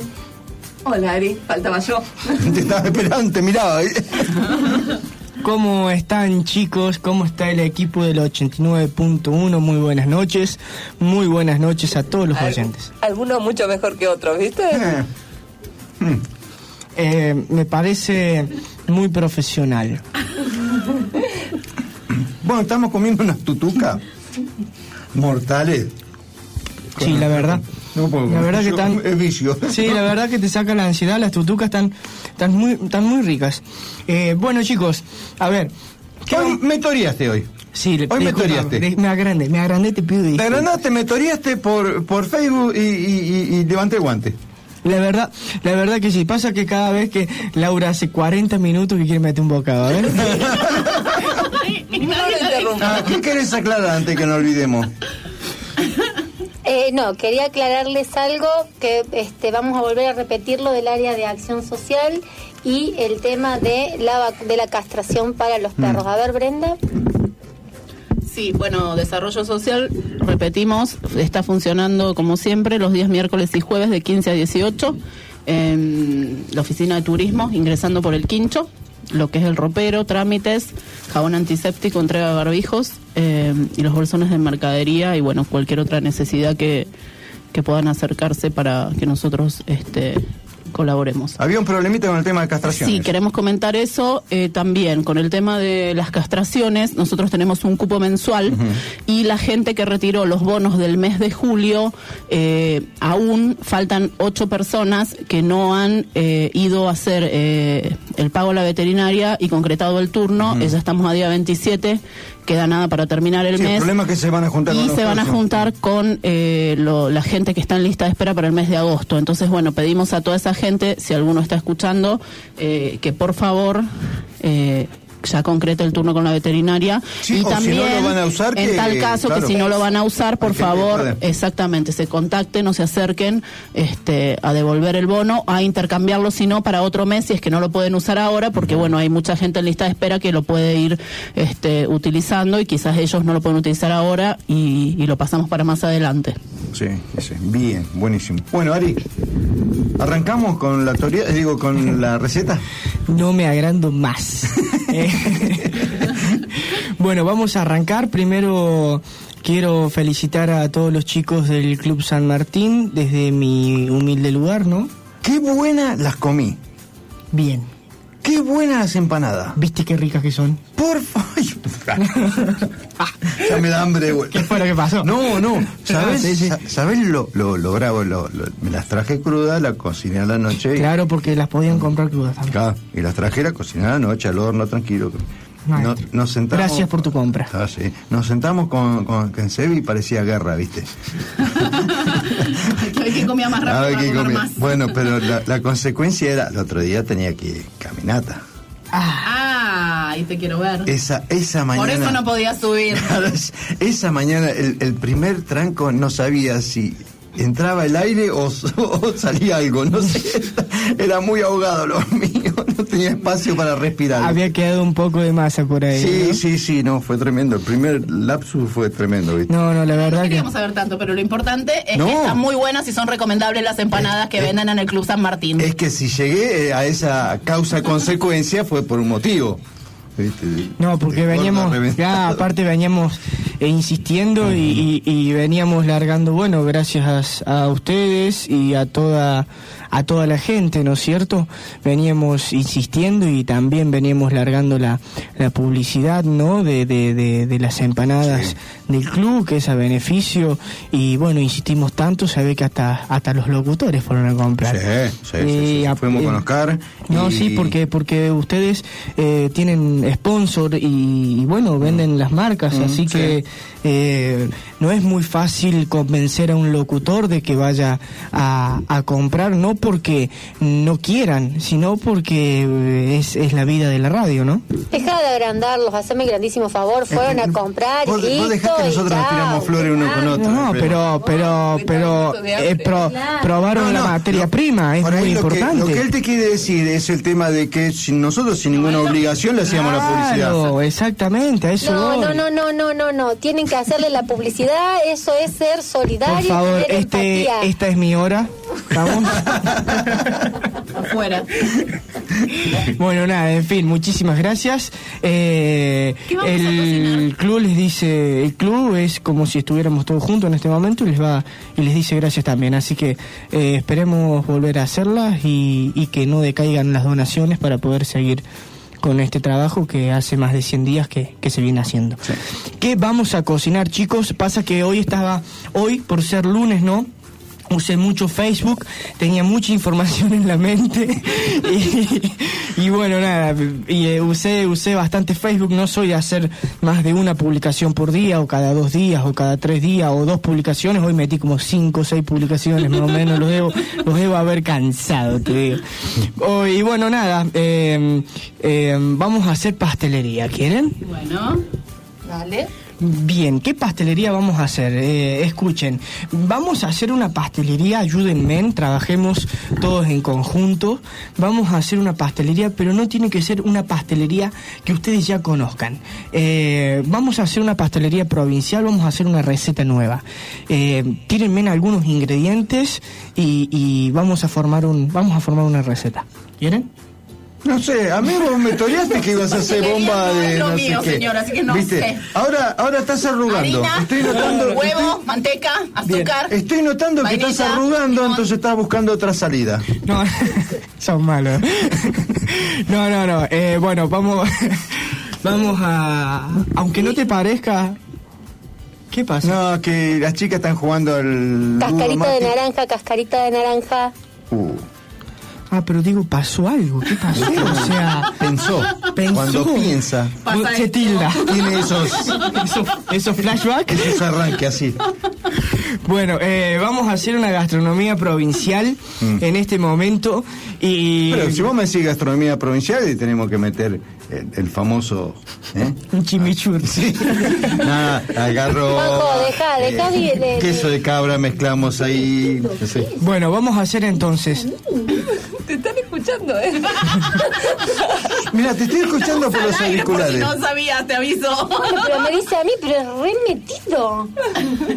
Hola, Ari. Faltaba yo. Te estaba esperando, te miraba. ¿eh? ¿Cómo están chicos? ¿Cómo está el equipo del 89.1? Muy buenas noches. Muy buenas noches a todos los oyentes. Algunos mucho mejor que otros, ¿viste? Eh, me parece muy profesional. Bueno, estamos comiendo unas tutucas mortales. Sí, la verdad. No puedo La verdad que comer. están... Es vicio. Sí, la verdad que te saca la ansiedad. Las tutucas están, están, muy, están muy ricas. Eh, bueno, chicos, a ver. Hoy me toreaste hoy. Sí, le- Hoy me toreaste. Me agrandé, me agrandé, te pido Te agrandaste, me toreaste por, por Facebook y, y- y- y levanté guante. La verdad, la verdad que sí. Pasa que cada vez que Laura hace 40 minutos que quiere meter un bocado, a ver. Ah, ¿Qué querés aclarar antes que no olvidemos? Eh, no, quería aclararles algo que este, vamos a volver a repetir lo del área de acción social, y el tema de la, de la castración para los perros. A ver, Brenda. Sí, bueno, desarrollo social, repetimos, está funcionando como siempre los días miércoles y jueves de 15 a 18 en la oficina de turismo, ingresando por el quincho, lo que es el ropero, trámites, jabón antiséptico, entrega de barbijos eh, y los bolsones de mercadería y bueno, cualquier otra necesidad que, que puedan acercarse para que nosotros este, colaboremos. Había un problemita con el tema de castraciones. Sí, queremos comentar eso eh, también con el tema de las castraciones. Nosotros tenemos un cupo mensual y la gente que retiró los bonos del mes de julio, eh, aún faltan ocho personas que no han eh, ido a hacer eh, el pago a la veterinaria y concretado el turno. Ujú. Ya estamos a día 27, queda nada para terminar el Sí, el mes. problema es que se van a juntar con Y se van a juntar con eh, lo- la gente que está en lista de espera para el mes de agosto. Entonces, bueno, pedimos a toda esa gente, si alguno está escuchando, eh, que por favor eh, ya concrete el turno con la veterinaria. Sí, y o si no también, lo van a usar, en que- tal caso, claro. que si no lo van a usar, por favor, exactamente, se contacten o se acerquen este, a devolver el bono, a intercambiarlo, si no, para otro mes, si es que no lo pueden usar ahora, porque bueno, hay mucha gente en lista de espera que lo puede ir este, utilizando y quizás ellos no lo pueden utilizar ahora y, y lo pasamos para más adelante. Sí, sí, bien, buenísimo. Bueno, Ari, arrancamos con la teoría, digo, con la receta. No me agrando más. Eh, bueno, vamos a arrancar. Primero quiero felicitar a todos los chicos del Club San Martín desde mi humilde lugar, ¿no? Qué buena las comí. Bien. Qué buenas las empanadas. ¿Viste qué ricas que son? Por favor. ya me da hambre. güey. ¿Qué fue lo que pasó? No, no. ¿Sabes, Sí, sí. sa- ¿sabes lo, lo, lo bravo? Lo, lo- me las traje crudas, las cociné a la noche. y- Claro, porque las podían comprar crudas también. Acá, y las traje, las cociné a la noche al horno, tranquilo. Nos sentamos, Gracias por tu compra. Ah, sí. Nos sentamos con, con, con Sebi y parecía guerra, ¿viste? A ver quién comía más A ver rápido comía. más. Bueno, pero la, la consecuencia era, el otro día tenía que ir caminata. Ah, y te quiero ver. Esa, esa mañana. Por eso no podía subir. Esa mañana el, el primer tranco no sabía si entraba el aire o, o salía algo, no sé. Era muy ahogado lo mío, no tenía espacio para respirar. Había quedado un poco de masa por ahí. Sí, ¿no? sí, sí, no, fue tremendo. El primer lapsus fue tremendo, ¿viste? No, no, la verdad No que. queríamos saber tanto, pero lo importante es No. que están muy buenas y son recomendables las empanadas que venden en el Club San Martín. Es que si llegué a esa causa-consecuencia fue por un motivo. ¿Viste? No, porque veníamos, ya, aparte veníamos eh, insistiendo y, y- y veníamos largando, bueno, gracias a, a ustedes y a toda a toda la gente, ¿no es cierto? Veníamos insistiendo y también veníamos largando la, la publicidad, ¿no? De, de, de, de las empanadas del club, que es a beneficio, y bueno, insistimos tanto, se ve que hasta, hasta los locutores fueron a comprar. Sí, sí, sí, sí, Eh, a- Fuimos con eh, Oscar. no, y- sí, porque porque ustedes eh, tienen sponsor y, y, bueno, venden las marcas, Mm, así sí. que eh, no es muy fácil convencer a un locutor de que vaya a, a comprar, no porque no quieran, sino porque eh, es, es la vida de la radio, ¿no? Deja de agrandarlos, haceme grandísimo favor. Fueron a comprar y Vos, listo. vos dejás que y nosotros nos tiramos flores uno con otro. No, pero pero pero eh, pro- probaron No, la materia no. prima, es muy lo que- importante. lo que él te quiere decir es el tema de que sin nosotros sin ninguna obligación le hacíamos la publicidad. Claro, exactamente, a eso No, voy. no, no, no, no, no, no. Tienen que hacerle la publicidad. Eso es ser Por solidario. favor, y tener este, empatía. esta es mi hora. ¿Estamos? Afuera. bueno, nada, en fin, muchísimas gracias. Eh, ¿Qué vamos a el club les dice, el club es como si estuviéramos todos juntos en este momento y les va y les dice gracias también. Así que eh, esperemos volver a hacerlas y, y que no decaigan las donaciones para poder seguir con este trabajo que hace más de 100 días que, que se viene haciendo. ¿Qué vamos a cocinar, chicos? Pasa que hoy estaba, hoy por ser lunes, ¿no? Usé mucho Facebook, tenía mucha información en la mente y, y bueno, nada, y eh, usé, usé bastante Facebook, no soy de hacer más de una publicación por día o cada dos días o cada tres días o dos publicaciones, hoy metí como cinco o seis publicaciones más o menos, los debo, los debo haber cansado, te digo. Oh, y bueno, nada, eh, eh, vamos a hacer pastelería, ¿quieren? Bueno, dale. Bien, ¿qué pastelería vamos a hacer? Eh, escuchen, vamos a hacer una pastelería, ayúdenme, trabajemos todos en conjunto. Vamos a hacer una pastelería, pero no tiene que ser una pastelería que ustedes ya conozcan. Eh, vamos a hacer una pastelería provincial, vamos a hacer una receta nueva. Eh, tírenme algunos ingredientes y, y vamos a formar un, vamos a formar una receta. ¿Quieren? No sé, a mí vos me toreaste que ibas a hacer bomba No de es lo no mío, señor, así que no ¿Viste? sé. Ahora, ahora estás arrugando. Harina, estoy notando, huevo, manteca, azúcar. estoy notando que estás arrugando, entonces estás buscando otra salida. No, son malos. No, no, no. eh, bueno, vamos, vamos a, aunque no te parezca. ¿Qué pasa? No, que las chicas están jugando al. Cascarita de naranja, cascarita de naranja. Uh, Ah, pero digo, pasó algo. ¿Qué pasó? O sea, pensó. pensó. Cuando piensa. Pasa se esto. tilda. Tiene esos, Esos, esos flashbacks. esos arranques así. Bueno, eh, vamos a hacer una gastronomía provincial en este momento y Pero si vos me decís gastronomía provincial, y tenemos que meter el, el famoso. ¿eh? un chimichurri. Sí. Nada, agarro. Juanjo, deja, deja de- de- Queso de cabra mezclamos ahí. Bueno, vamos a hacer entonces. Te están escuchando, ¿eh? Mira, te estoy escuchando por los por si auriculares. no sabías, te aviso. Bueno, pero me dice a mí, pero es re metido.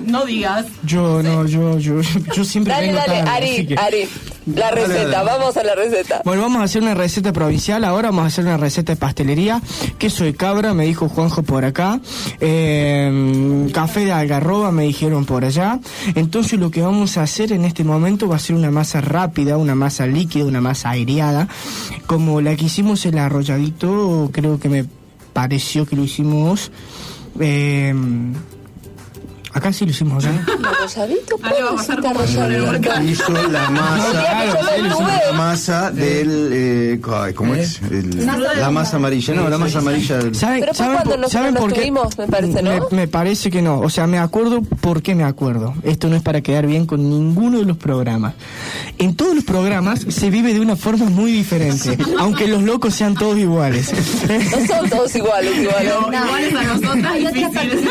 No digas. Yo no, yo, yo, yo siempre Dale, vengo dale, tarde, Ari, así que- Ari. La Dale, receta, dale. vamos a la receta. Bueno, vamos a hacer una receta provincial, ahora vamos a hacer una receta de pastelería, queso de cabra, me dijo Juanjo por acá, eh, café de algarroba, me dijeron por allá. Entonces lo que vamos a hacer en este momento va a ser una masa rápida, una masa líquida, una masa aireada, como la que hicimos el arrolladito, creo que me pareció que lo hicimos... eh, acá sí lo hicimos acá. ¿Arrolladito? Ale va a pasar como Hizo la masa. La masa del. Eh, ay, ¿Cómo es? El- la masa amarilla. No, la masa amarilla. del- ¿Saben, Pero fue saben cuando por, nosotros ¿saben nos por qué? tuvimos, me parece, ¿no? Me, me parece que no. O sea, me acuerdo por qué me acuerdo. Esto no es para quedar bien con ninguno de los programas. En todos los programas se vive de una forma muy diferente, aunque los locos sean todos iguales. No son todos iguales, iguales. No, iguales a nosotras, difícil.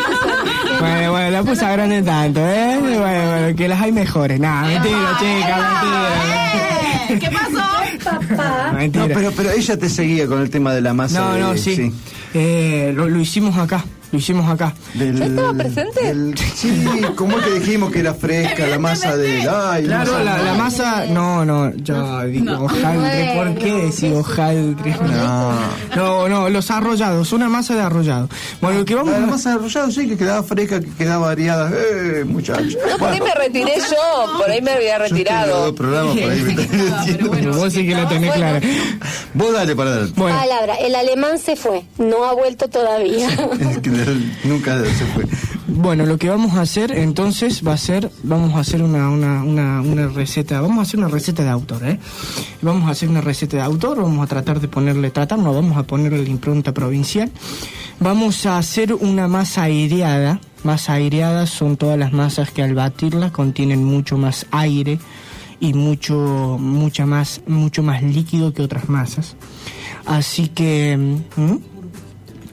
bueno, bueno, la grande tanto, ¿eh? Bueno, bueno, que las hay mejores. Nah, mentira, chica, mentira. Eh, ¿Qué pasó? Papá. No, Mentira. pero, pero ella te seguía con el tema de la masa. No, de- no, sí. Eh, lo, lo hicimos acá, lo hicimos acá. Del, ¿Yo estaba presente? del- sí, como es que dijimos que era fresca la masa de. Ay, Claro, masa- la, la masa, no, no, yo digo hojaldre, ¿por qué decir hojaldre? No. No, no, los arrollados, una masa de arrollado. Bueno, lo que vamos La, la a... masa de arrollado sí, que quedaba fresca, que quedaba variada. Eh, muchacho. No, por ahí me retiré yo, por ahí me había Yo retirado. por ahí me- Vos sí que la tenés clara. Vos dale para adelante. Bueno, Palabra, el alemán se fue, no ha vuelto todavía. Nunca se fue. bueno, lo que vamos a hacer entonces va a ser, vamos a hacer una, una, una, una receta, vamos a hacer una receta de autor, ¿eh? Vamos a hacer una receta de autor, vamos a tratar de ponerle, tratar, no, vamos a ponerle la impronta provincial. Vamos a hacer una masa aireada, masa aireada son todas las masas que al batirlas contienen mucho más aire y mucho, mucha más, mucho más líquido que otras masas. Así que... ¿mm?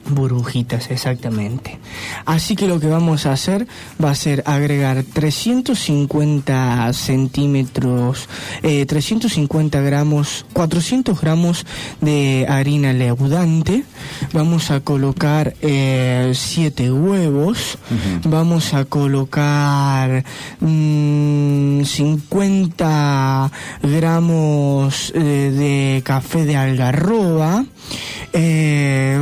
Burbujitas, exactamente. Así que lo que vamos a hacer va a ser agregar 350 centímetros, eh, 350 gramos, 400 gramos de harina leudante. Vamos a colocar 7 huevos. Vamos a colocar mm, 50 gramos eh, de café de algarroba. Eh,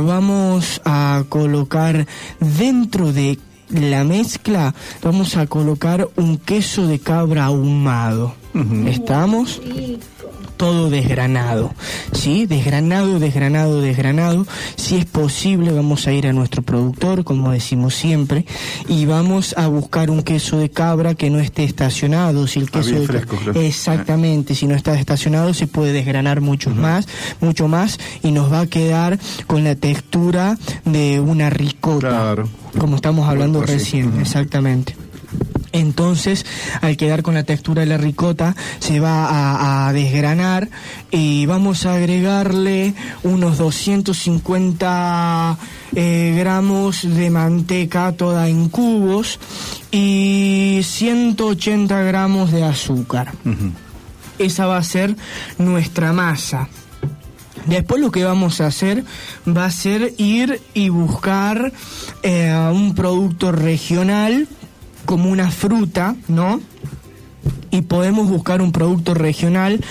vamos a colocar dentro de la mezcla, vamos a colocar un queso de cabra ahumado. ¿Estamos? Todo desgranado, ¿sí? Desgranado, desgranado, desgranado. Si es posible, vamos a ir a nuestro productor, como decimos siempre, y vamos a buscar un queso de cabra que no esté estacionado. Si el Ah, queso bien de fresco, claro. Exactamente, si no está estacionado se puede desgranar mucho más, mucho más y nos va a quedar con la textura de una ricota. Claro. Como estamos hablando recién, exactamente. Entonces, al quedar con la textura de la ricota, se va a, a desgranar y vamos a agregarle unos 250 eh, gramos de manteca toda en cubos y 180 gramos de azúcar. Esa va a ser nuestra masa. Después lo que vamos a hacer va a ser ir y buscar eh, un producto regional como una fruta, ¿no? Y podemos buscar un producto regional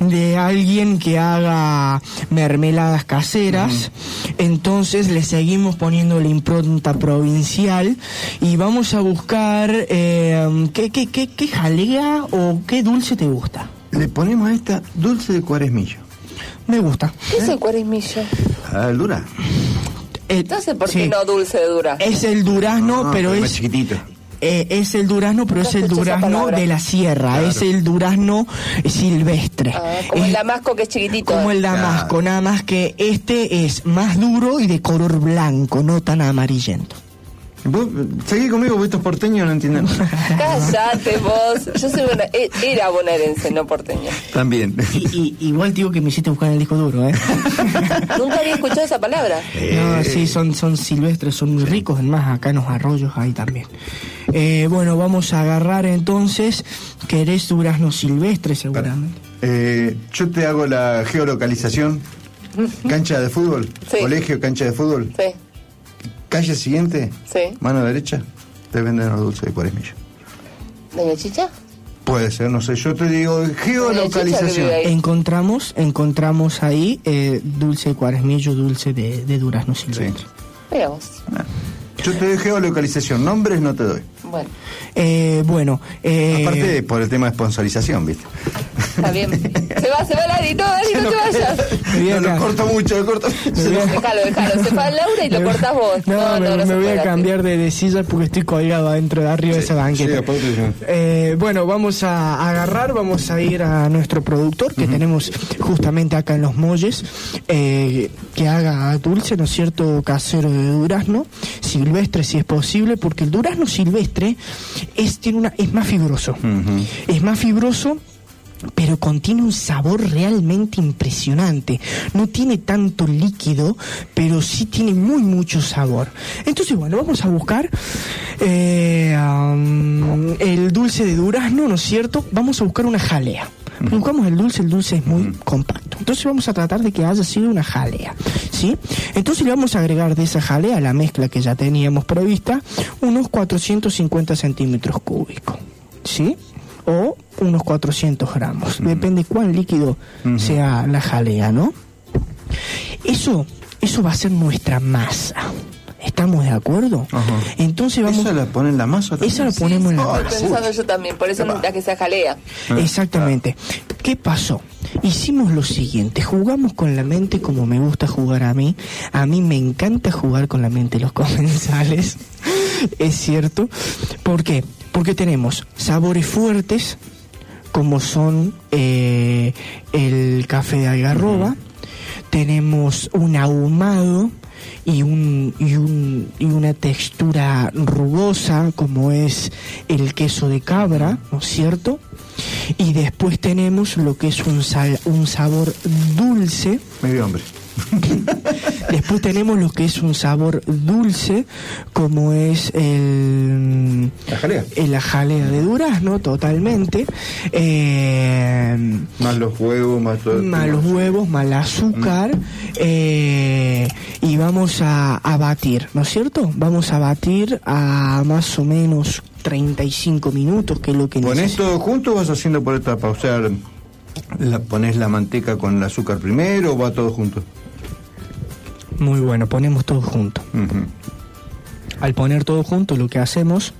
de alguien que haga mermeladas caseras. Entonces le seguimos poniendo la impronta provincial y vamos a buscar eh, ¿qué, qué, qué, qué jalea o qué dulce te gusta. Le ponemos a esta dulce de cuaresmillo. Me gusta. ¿Qué es el cuaresmillo? Ah, dura. Entonces, ¿por qué sí. no dulce de dura? Es el durazno, No, pero pero más es chiquitito. Eh, es el durazno, pero es el durazno de la sierra, Claro. es el durazno silvestre. Ah, como Es el damasco que es chiquitito. como el damasco, nada más que este es más duro y de color blanco, no tan amarillento. Vos, seguí conmigo, vos estos porteños no entienden. Cállate vos. Yo soy buena, e- era bonaerense, no porteña. También. Y, y- igual digo que me hiciste buscar en el disco duro, ¿eh? Nunca había escuchado esa palabra. No, sí, son, son silvestres, son muy ricos, además acá en los arroyos hay también. Eh, bueno, vamos a agarrar entonces, querés durazno silvestre seguramente. Eh, yo te hago la geolocalización. Cancha de fútbol. Sí. Colegio, cancha de fútbol. Sí, Calle siguiente. sí. Mano derecha. Te venden los dulces de cuaresmillo. ¿Doña Chicha? Puede ser, no sé. Yo te digo geolocalización. Encontramos, encontramos ahí eh, dulce de cuaresmillo, dulce de, de durazno silvestre. Mira vos. Yo te doy geolocalización. Nombres no te doy. Bueno, Eh, bueno, eh, Aparte por el tema de sponsorización, ¿viste? está bien. Se va, se va Lari, no, Lari, no te vayas. me voy a No, lo corto mucho, lo corto. me voy a- Déjalo, déjalo. Se va Laura y lo me voy- cortás vos. No, No, me, no, no, me se voy a cambiar de, de silla porque estoy colgado adentro de arriba de esa banqueta. Sí, aparte, Eh, bueno, vamos a agarrar, vamos a ir a nuestro productor que tenemos justamente acá en los molles, eh, que haga dulce, ¿no es cierto?, casero de durazno, silvestre si es posible, porque el durazno silvestre es, tiene una, es más fibroso. Es más fibroso pero contiene un sabor realmente impresionante. No tiene tanto líquido, pero sí tiene muy mucho sabor. Entonces, bueno, vamos a buscar eh, um, el dulce de durazno, ¿no es cierto? Vamos a buscar una jalea. Buscamos el dulce, el dulce es muy compacto. Entonces vamos a tratar de que haya sido una jalea, ¿sí? Entonces le vamos a agregar de esa jalea a la mezcla que ya teníamos prevista unos 450 centímetros cúbicos, ¿sí? O unos 400 gramos. Depende cuán líquido sea la jalea, ¿no? Eso, eso va a ser nuestra masa. ¿Estamos de acuerdo? Entonces vamos... ¿Esa la ponen en la masa? Esa la ponemos en la masa. pensando yo también, por eso necesitas que sea jalea. Exactamente. ¿Qué pasó? Hicimos lo siguiente, jugamos con la mente como me gusta jugar a mí. A mí me encanta jugar con la mente los comensales. Es cierto. ¿Por qué? Porque tenemos sabores fuertes, como son eh, el café de algarroba, tenemos un ahumado y, un, y, un, y una textura rugosa como es el queso de cabra, ¿no es cierto? Y después tenemos lo que es un, sal- un sabor dulce. Medio hombre. Después tenemos lo que es un sabor dulce, como es el... La jalea. el- La jalea de durazno, totalmente. Eh, Más los huevos, más todo. más los huevos, más el azúcar eh, y vamos a, a batir, ¿no es cierto? Vamos a batir a más o menos 35 minutos, que es lo que ¿Pones todo junto o vas haciendo por etapa? O sea, la, ¿pones la manteca con el azúcar primero o va todo junto? Muy bueno, ponemos todo junto. Al poner todo junto, lo que hacemos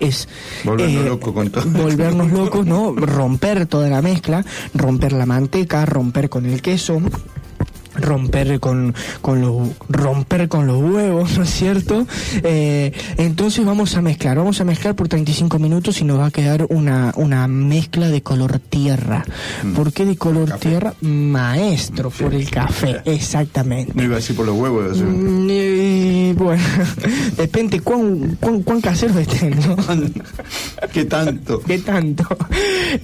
es Volvernos eh, loco con todo. volvernos locos, ¿no? Romper toda la mezcla, romper la manteca, romper con el queso. Romper con, con los romper con los huevos, ¿no es cierto? Eh, entonces vamos a mezclar, vamos a mezclar por 35 minutos y nos va a quedar una, una mezcla de color tierra. ¿Por qué de color tierra? Maestro, por el café, exactamente. No iba a decir por los huevos. Mm, y, bueno, depende cuán, cuán, cuán caseros estén, ¿no? ¿Qué tanto? ¿Qué tanto?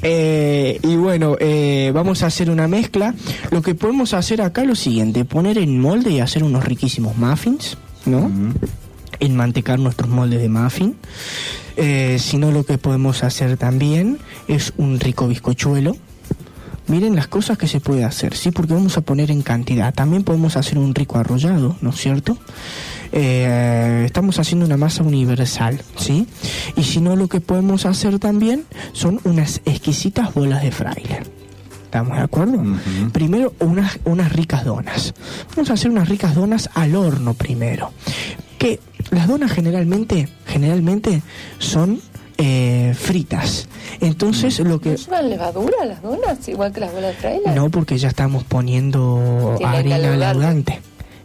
Eh, y bueno, eh, vamos a hacer una mezcla. Lo que podemos hacer acá es lo siguiente, poner en molde y hacer unos riquísimos muffins, ¿no? Enmantecar nuestros moldes de muffin. Eh, si no, lo que podemos hacer también es un rico bizcochuelo. Miren las cosas que se puede hacer, ¿sí? Porque vamos a poner en cantidad. También podemos hacer un rico arrollado, ¿no es cierto? Eh, estamos haciendo una masa universal, ¿sí? Y si no, lo que podemos hacer también son unas exquisitas bolas de fraile. ¿Estamos de acuerdo? Primero, unas, unas ricas donas. Vamos a hacer unas ricas donas al horno primero. Que las donas generalmente, generalmente son eh, fritas. Entonces, lo que... ¿No llevan levadura las donas? Igual que las bolas de fraile. No, porque ya estamos poniendo Tiene harina leudante.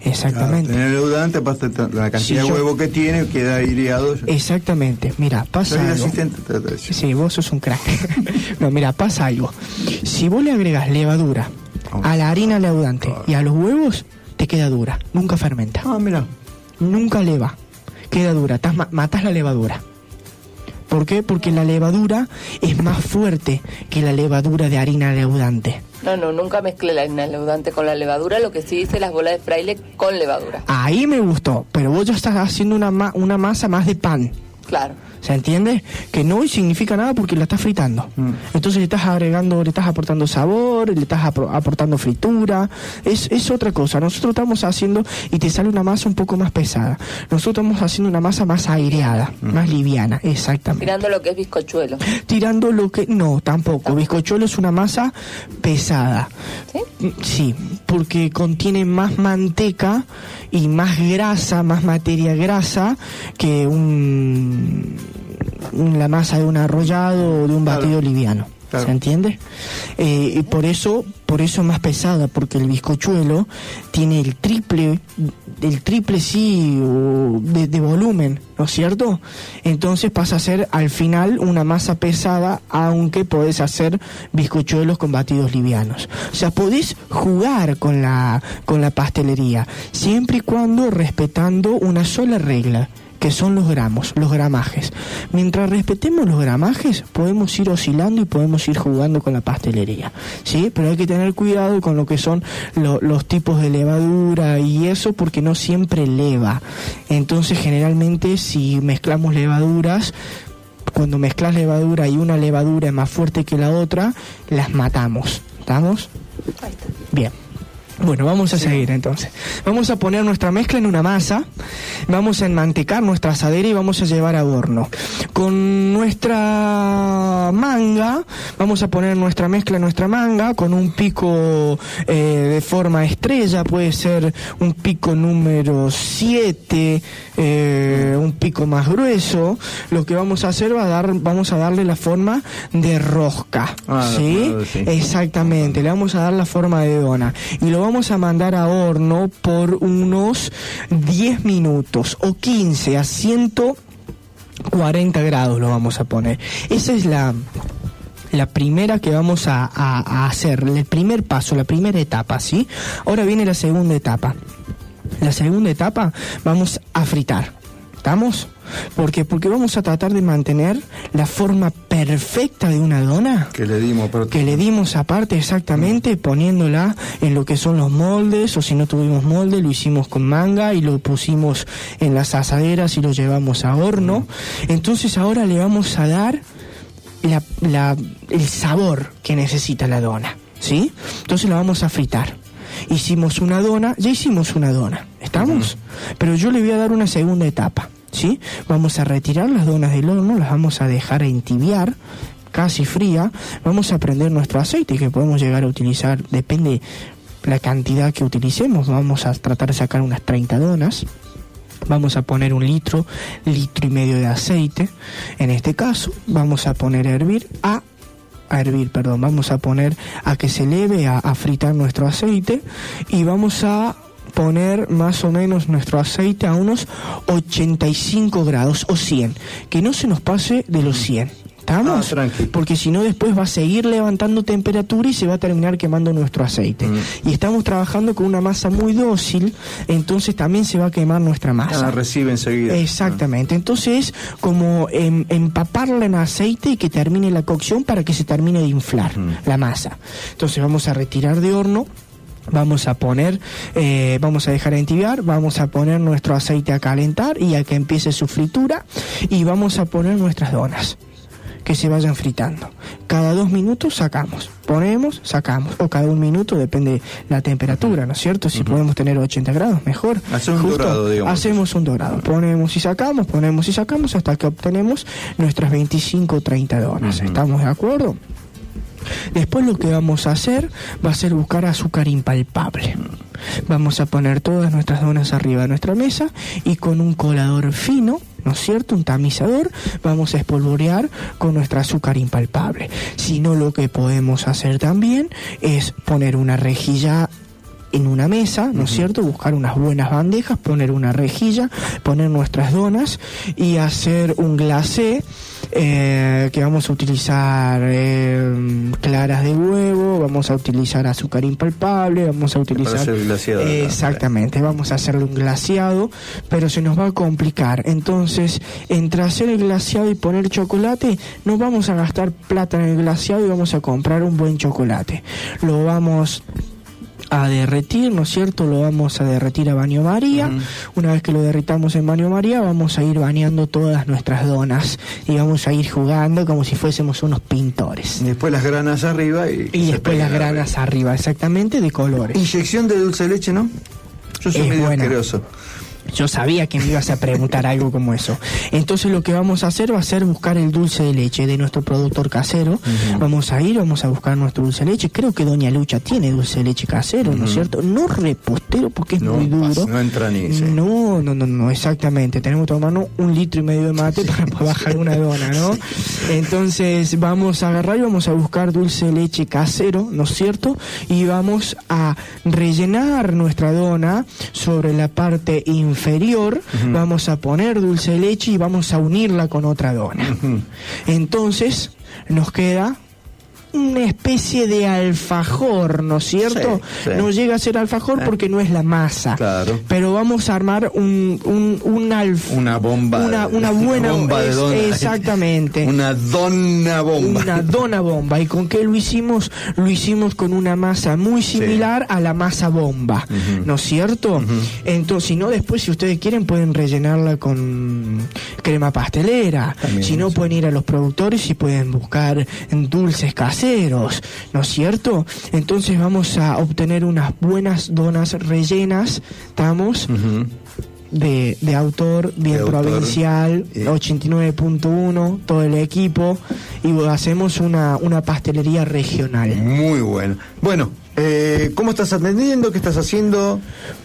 Exactamente. Tener el leudante, aparte la cantidad Si de huevo que tiene, queda aireado. Exactamente. Mira, pasa Soy algo. asistente. te- te- te- Sí, vos sos un crack. no, mira, pasa algo. Si vos le agregas levadura a la harina leudante y a los huevos, te queda dura. Nunca fermenta. Ah, mira. Nunca leva. Queda dura. Tas- ma- matás la levadura. ¿Por qué? Porque la levadura es más fuerte que la levadura de harina leudante. No, no, nunca mezclé la harina leudante con la levadura, lo que sí hice las bolas de fraile con levadura. Ahí me gustó, pero vos ya estás haciendo una, ma- una masa más de pan. Claro. ¿Se entiende? Que no significa nada porque la estás fritando. Entonces le estás agregando, le estás aportando sabor, le estás aportando fritura. Es, es otra cosa. Nosotros estamos haciendo y te sale una masa un poco más pesada. Nosotros estamos haciendo una masa más aireada, más liviana, exactamente. Mirando lo que es bizcochuelo. Tirando lo que... No, tampoco. Bizcochuelo es una masa pesada. ¿Sí? Sí, porque contiene más manteca y más grasa, más materia grasa que un- la masa de un arrollado o de un batido liviano. ¿Se entiende? Eh, y por eso, por eso es más pesada, porque el bizcochuelo tiene el triple, el triple sí de volumen, ¿no es cierto? Entonces pasa a ser al final una masa pesada, aunque podés hacer bizcochuelos con batidos livianos. O sea, podés jugar con la, con la pastelería, siempre y cuando respetando una sola regla que son los gramos, los gramajes. Mientras respetemos los gramajes, podemos ir oscilando y podemos ir jugando con la pastelería, ¿sí? Pero hay que tener cuidado con lo que son lo- los tipos de levadura y eso porque no siempre leva. Entonces, generalmente, si mezclamos levaduras, cuando mezclas levadura y una levadura es más fuerte que la otra, las matamos. ¿Estamos? Bien. Bueno, vamos a seguir entonces. Vamos a poner nuestra mezcla en una masa, vamos a enmantecar nuestra asadera y vamos a llevar a horno. Con nuestra manga, vamos a poner nuestra mezcla en nuestra manga con un pico eh, de forma estrella, puede ser un pico número 7, un pico más grueso. Lo que vamos a hacer va a dar, vamos a darle la forma de rosca, Ah, ¿sí? claro, sí. Exactamente, le vamos a dar la forma de dona y lo vamos a mandar a horno por unos 10 minutos o 15 a 140 grados lo vamos a poner. Esa es la la primera que vamos a, hacer, el primer paso, la primera etapa, ¿sí? Ahora viene la segunda etapa. La segunda etapa vamos a fritar. ¿Estamos? ¿Por qué? Porque vamos a tratar de mantener la forma perfecta de una dona Que le dimos, pero que le dimos aparte exactamente poniéndola en lo que son los moldes o si no tuvimos molde lo hicimos con manga y lo pusimos en las asaderas y lo llevamos a horno. Entonces ahora le vamos a dar la- la- el sabor que necesita la dona ¿sí? entonces la vamos a fritar. Hicimos una dona ya hicimos una dona ¿estamos? pero yo le voy a dar una segunda etapa ¿sí? vamos a retirar las donas del horno las vamos a dejar entibiar casi fría, vamos a prender nuestro aceite que podemos llegar a utilizar, depende la cantidad que utilicemos, vamos a tratar de sacar unas 30 donas. Vamos a poner un litro, litro y medio de aceite. En este caso, vamos a poner a hervir a a hervir, perdón, vamos a poner a que se eleve a, a fritar nuestro aceite y vamos a poner más o menos nuestro aceite a unos 85 grados o 100, que no se nos pase de los 100. ¿Estamos? Porque si no después va a seguir levantando temperatura y se va a terminar quemando nuestro aceite. Y estamos trabajando con una masa muy dócil, entonces también se va a quemar nuestra masa. La recibe enseguida. Exactamente. Entonces, como em, empaparla en aceite y que termine la cocción para que se termine de inflar la masa. Entonces vamos a retirar de horno. Vamos a poner, eh, vamos a dejar entibiar, vamos a poner nuestro aceite a calentar y a que empiece su fritura y vamos a poner nuestras donas que se vayan fritando. Cada dos minutos sacamos, ponemos, sacamos, o cada un minuto, depende la temperatura, ¿no es cierto? Si podemos tener 80 grados, mejor. Hacemos un dorado, digamos. Hacemos un dorado, ponemos y sacamos, ponemos y sacamos hasta que obtenemos nuestras 25 o 30 donas. ¿Estamos de acuerdo? Después lo que vamos a hacer va a ser buscar azúcar impalpable. Vamos a poner todas nuestras donas arriba de nuestra mesa y con un colador fino, ¿no es cierto? Un tamizador, vamos a espolvorear con nuestra azúcar impalpable. Si no, lo que podemos hacer también es poner una rejilla en una mesa, ¿no es cierto? Buscar unas buenas bandejas, poner una rejilla, poner nuestras donas y hacer un glacé eh, que vamos a utilizar eh, claras de huevo, vamos a utilizar azúcar impalpable, vamos a utilizar... hacer el glaseado, ¿no? exactamente, vamos a hacerle un glaseado, pero se nos va a complicar. Entonces, entre hacer el glaseado y poner chocolate, no vamos a gastar plata en el glaseado y vamos a comprar un buen chocolate. Lo vamos a derretir, ¿no es cierto? Lo vamos a derretir a baño María. Una vez que lo derritamos en baño María, vamos a ir bañando todas nuestras donas y vamos a ir jugando como si fuésemos unos pintores. Y después las granas arriba y, Y después las granas arriba, exactamente, de colores. Inyección de dulce de leche, ¿no? Yo soy Es medio buena. asqueroso. Yo sabía que me ibas a preguntar algo como eso. Entonces lo que vamos a hacer va a ser buscar el dulce de leche de nuestro productor casero. Vamos a ir, vamos a buscar nuestro dulce de leche. Creo que Doña Lucha tiene dulce de leche casero, ¿no es cierto? No repostero porque es No, muy duro. no entra ni sí. No, no, no, no, exactamente. Tenemos que tomarnos un litro y medio de mate para poder bajar una dona, ¿no? Entonces vamos a agarrar y vamos a buscar dulce de leche casero, ¿no es cierto? Y vamos a rellenar nuestra dona sobre la parte inferior. Vamos a poner dulce de leche y vamos a unirla con otra dona. Entonces nos queda una especie de alfajor, ¿no es cierto? Sí, sí. No llega a ser alfajor porque no es la masa. Claro. Pero vamos a armar un, un, un alf- Una bomba. una, una buena bomba de es- dona. Exactamente. Una dona bomba. Una dona bomba. ¿Y con qué lo hicimos? Lo hicimos con una masa muy similar a la masa bomba. ¿No es cierto? Entonces, si no, después, si ustedes quieren, pueden rellenarla con crema pastelera. También, si no, pueden ir a los productores y pueden buscar dulces caseros. ¿No es cierto? Entonces, vamos a obtener unas buenas donas rellenas. ¿Estamos? de, de autor, bien De provincial, 89.1, todo el equipo, y hacemos una, una pastelería regional. Muy bueno. Bueno, eh, ¿cómo estás atendiendo? ¿Qué estás haciendo?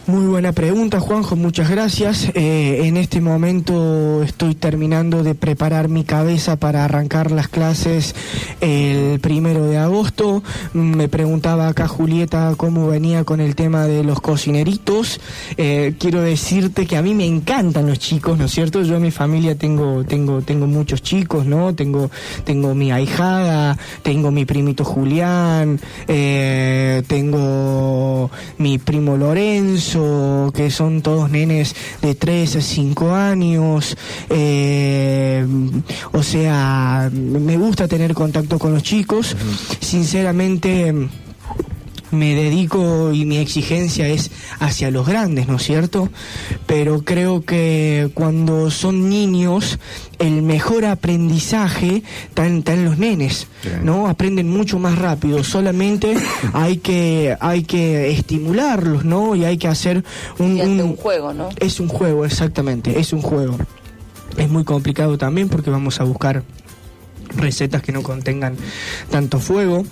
Muy buena pregunta, Juanjo, muchas gracias. Eh, en este momento estoy terminando de preparar mi cabeza para arrancar las clases el primero de agosto. Me preguntaba acá Julieta cómo venía con el tema de los cocineritos. Eh, quiero decirte que a mí me encantan los chicos, ¿no es cierto? Yo en mi familia tengo, tengo, tengo muchos chicos, ¿no? Tengo, tengo mi ahijada, tengo mi primito Julián, eh, tengo mi primo Lorenzo, que son todos nenes de 3 a 5 años. eh, o sea, me gusta tener contacto con los chicos. Sinceramente me dedico y mi exigencia es hacia los grandes, ¿no es cierto? Pero creo que cuando son niños, el mejor aprendizaje está en, está en los nenes, ¿no? Aprenden mucho más rápido, solamente hay que, hay que estimularlos, ¿no? Y hay que hacer un- un juego, ¿no? es un juego, exactamente, es un juego. Es muy complicado también porque vamos a buscar recetas que no contengan tanto fuego.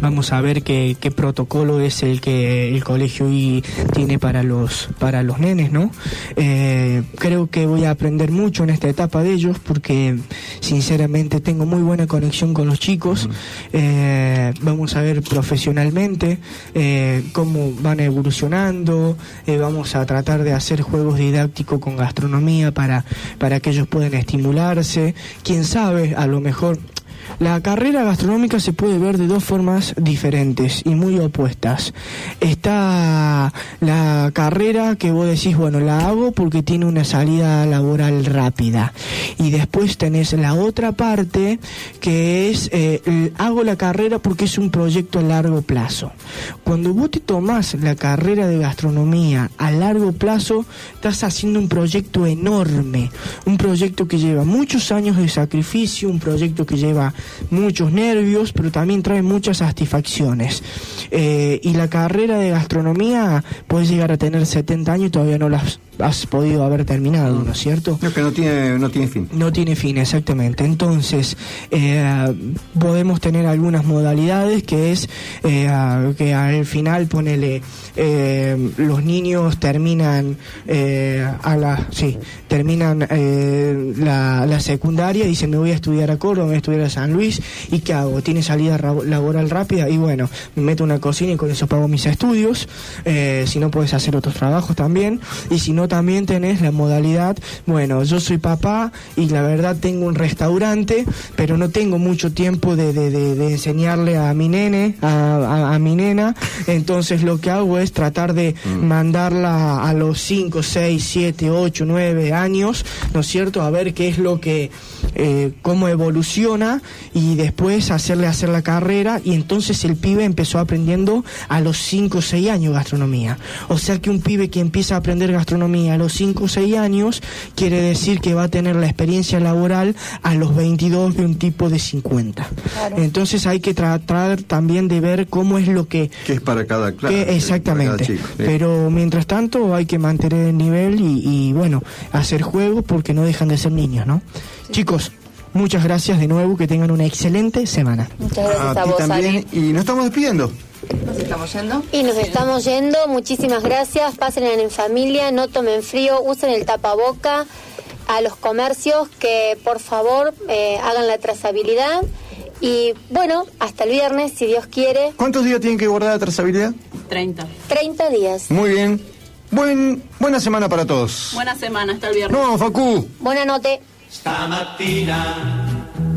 Vamos a ver qué, qué protocolo es el que el colegio y tiene para los para los nenes, ¿no? Eh, creo que voy a aprender mucho en esta etapa de ellos porque sinceramente tengo muy buena conexión con los chicos. Eh, vamos a ver profesionalmente eh, cómo van evolucionando. eh, vamos a tratar de hacer juegos didácticos con gastronomía para para que ellos puedan estimularse. Quién sabe, a lo mejor la carrera gastronómica se puede ver de dos formas diferentes y muy opuestas. Está la carrera que vos decís, bueno, la hago porque tiene una salida laboral rápida. Y después tenés la otra parte que es, eh, hago la carrera porque es un proyecto a largo plazo. Cuando vos te tomás la carrera de gastronomía a largo plazo, estás haciendo un proyecto enorme, un proyecto que lleva muchos años de sacrificio, un proyecto que lleva muchos nervios, pero también trae muchas satisfacciones. Eh, y la carrera de gastronomía puedes llegar a tener 70 años y todavía no la has, podido haber terminado, ¿no es cierto? No, que no tiene, no tiene fin. No tiene fin, exactamente. Entonces, eh, podemos tener algunas modalidades que es eh, que al final, ponele, eh, los niños terminan eh, a la, sí, terminan eh, la, la secundaria y dicen me voy a estudiar a Córdoba, me voy a estudiar a San Luis y ¿qué hago? ¿Tiene salida ra- laboral rápida? Y bueno, me meto una cocina y con eso pago mis estudios. Eh, si no puedes hacer otros trabajos también. Y si no también tenés la modalidad, bueno, yo soy papá y la verdad tengo un restaurante, pero no tengo mucho tiempo de, de- de- de enseñarle a mi nene, a, a- a mi nena. Entonces lo que hago es tratar de mandarla a los 5, 6, 7, 8, 9 años, ¿no es cierto? A ver qué es lo que, eh, cómo evoluciona y después hacerle hacer la carrera y entonces el pibe empezó aprendiendo a los 5 o 6 años gastronomía. O sea que un pibe que empieza a aprender gastronomía a los 5 o 6 años quiere decir que va a tener la experiencia laboral a los 22 de un tipo de 50. Entonces hay que tratar también de ver cómo es lo que Que es para cada clase. que- exactamente. Pero mientras tanto hay que mantener el nivel y, y, bueno, hacer juegos porque no dejan de ser niños, ¿no? Chicos, muchas gracias de nuevo, que tengan una excelente semana. Muchas gracias a, ti vos, también. Ari. Y nos estamos despidiendo. ¿Nos estamos yendo? Y nos estamos yendo. Muchísimas gracias. Pásenla en familia, no tomen frío, usen el tapaboca. A los comercios que por favor eh, hagan la trazabilidad. Y bueno, hasta el viernes, si Dios quiere. ¿Cuántos días tienen que guardar la trazabilidad? 30. 30 días. Muy bien. Buen, buena semana para todos. Buena semana, hasta el viernes. No, Facu. Buena noche. Stamattina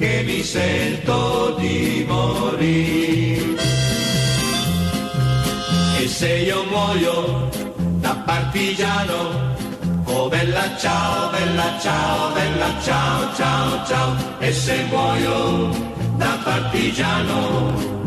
che mi sento di morire. E se io muoio da partigiano, oh bella ciao, bella ciao, bella ciao, ciao, ciao. E se muoio da partigiano,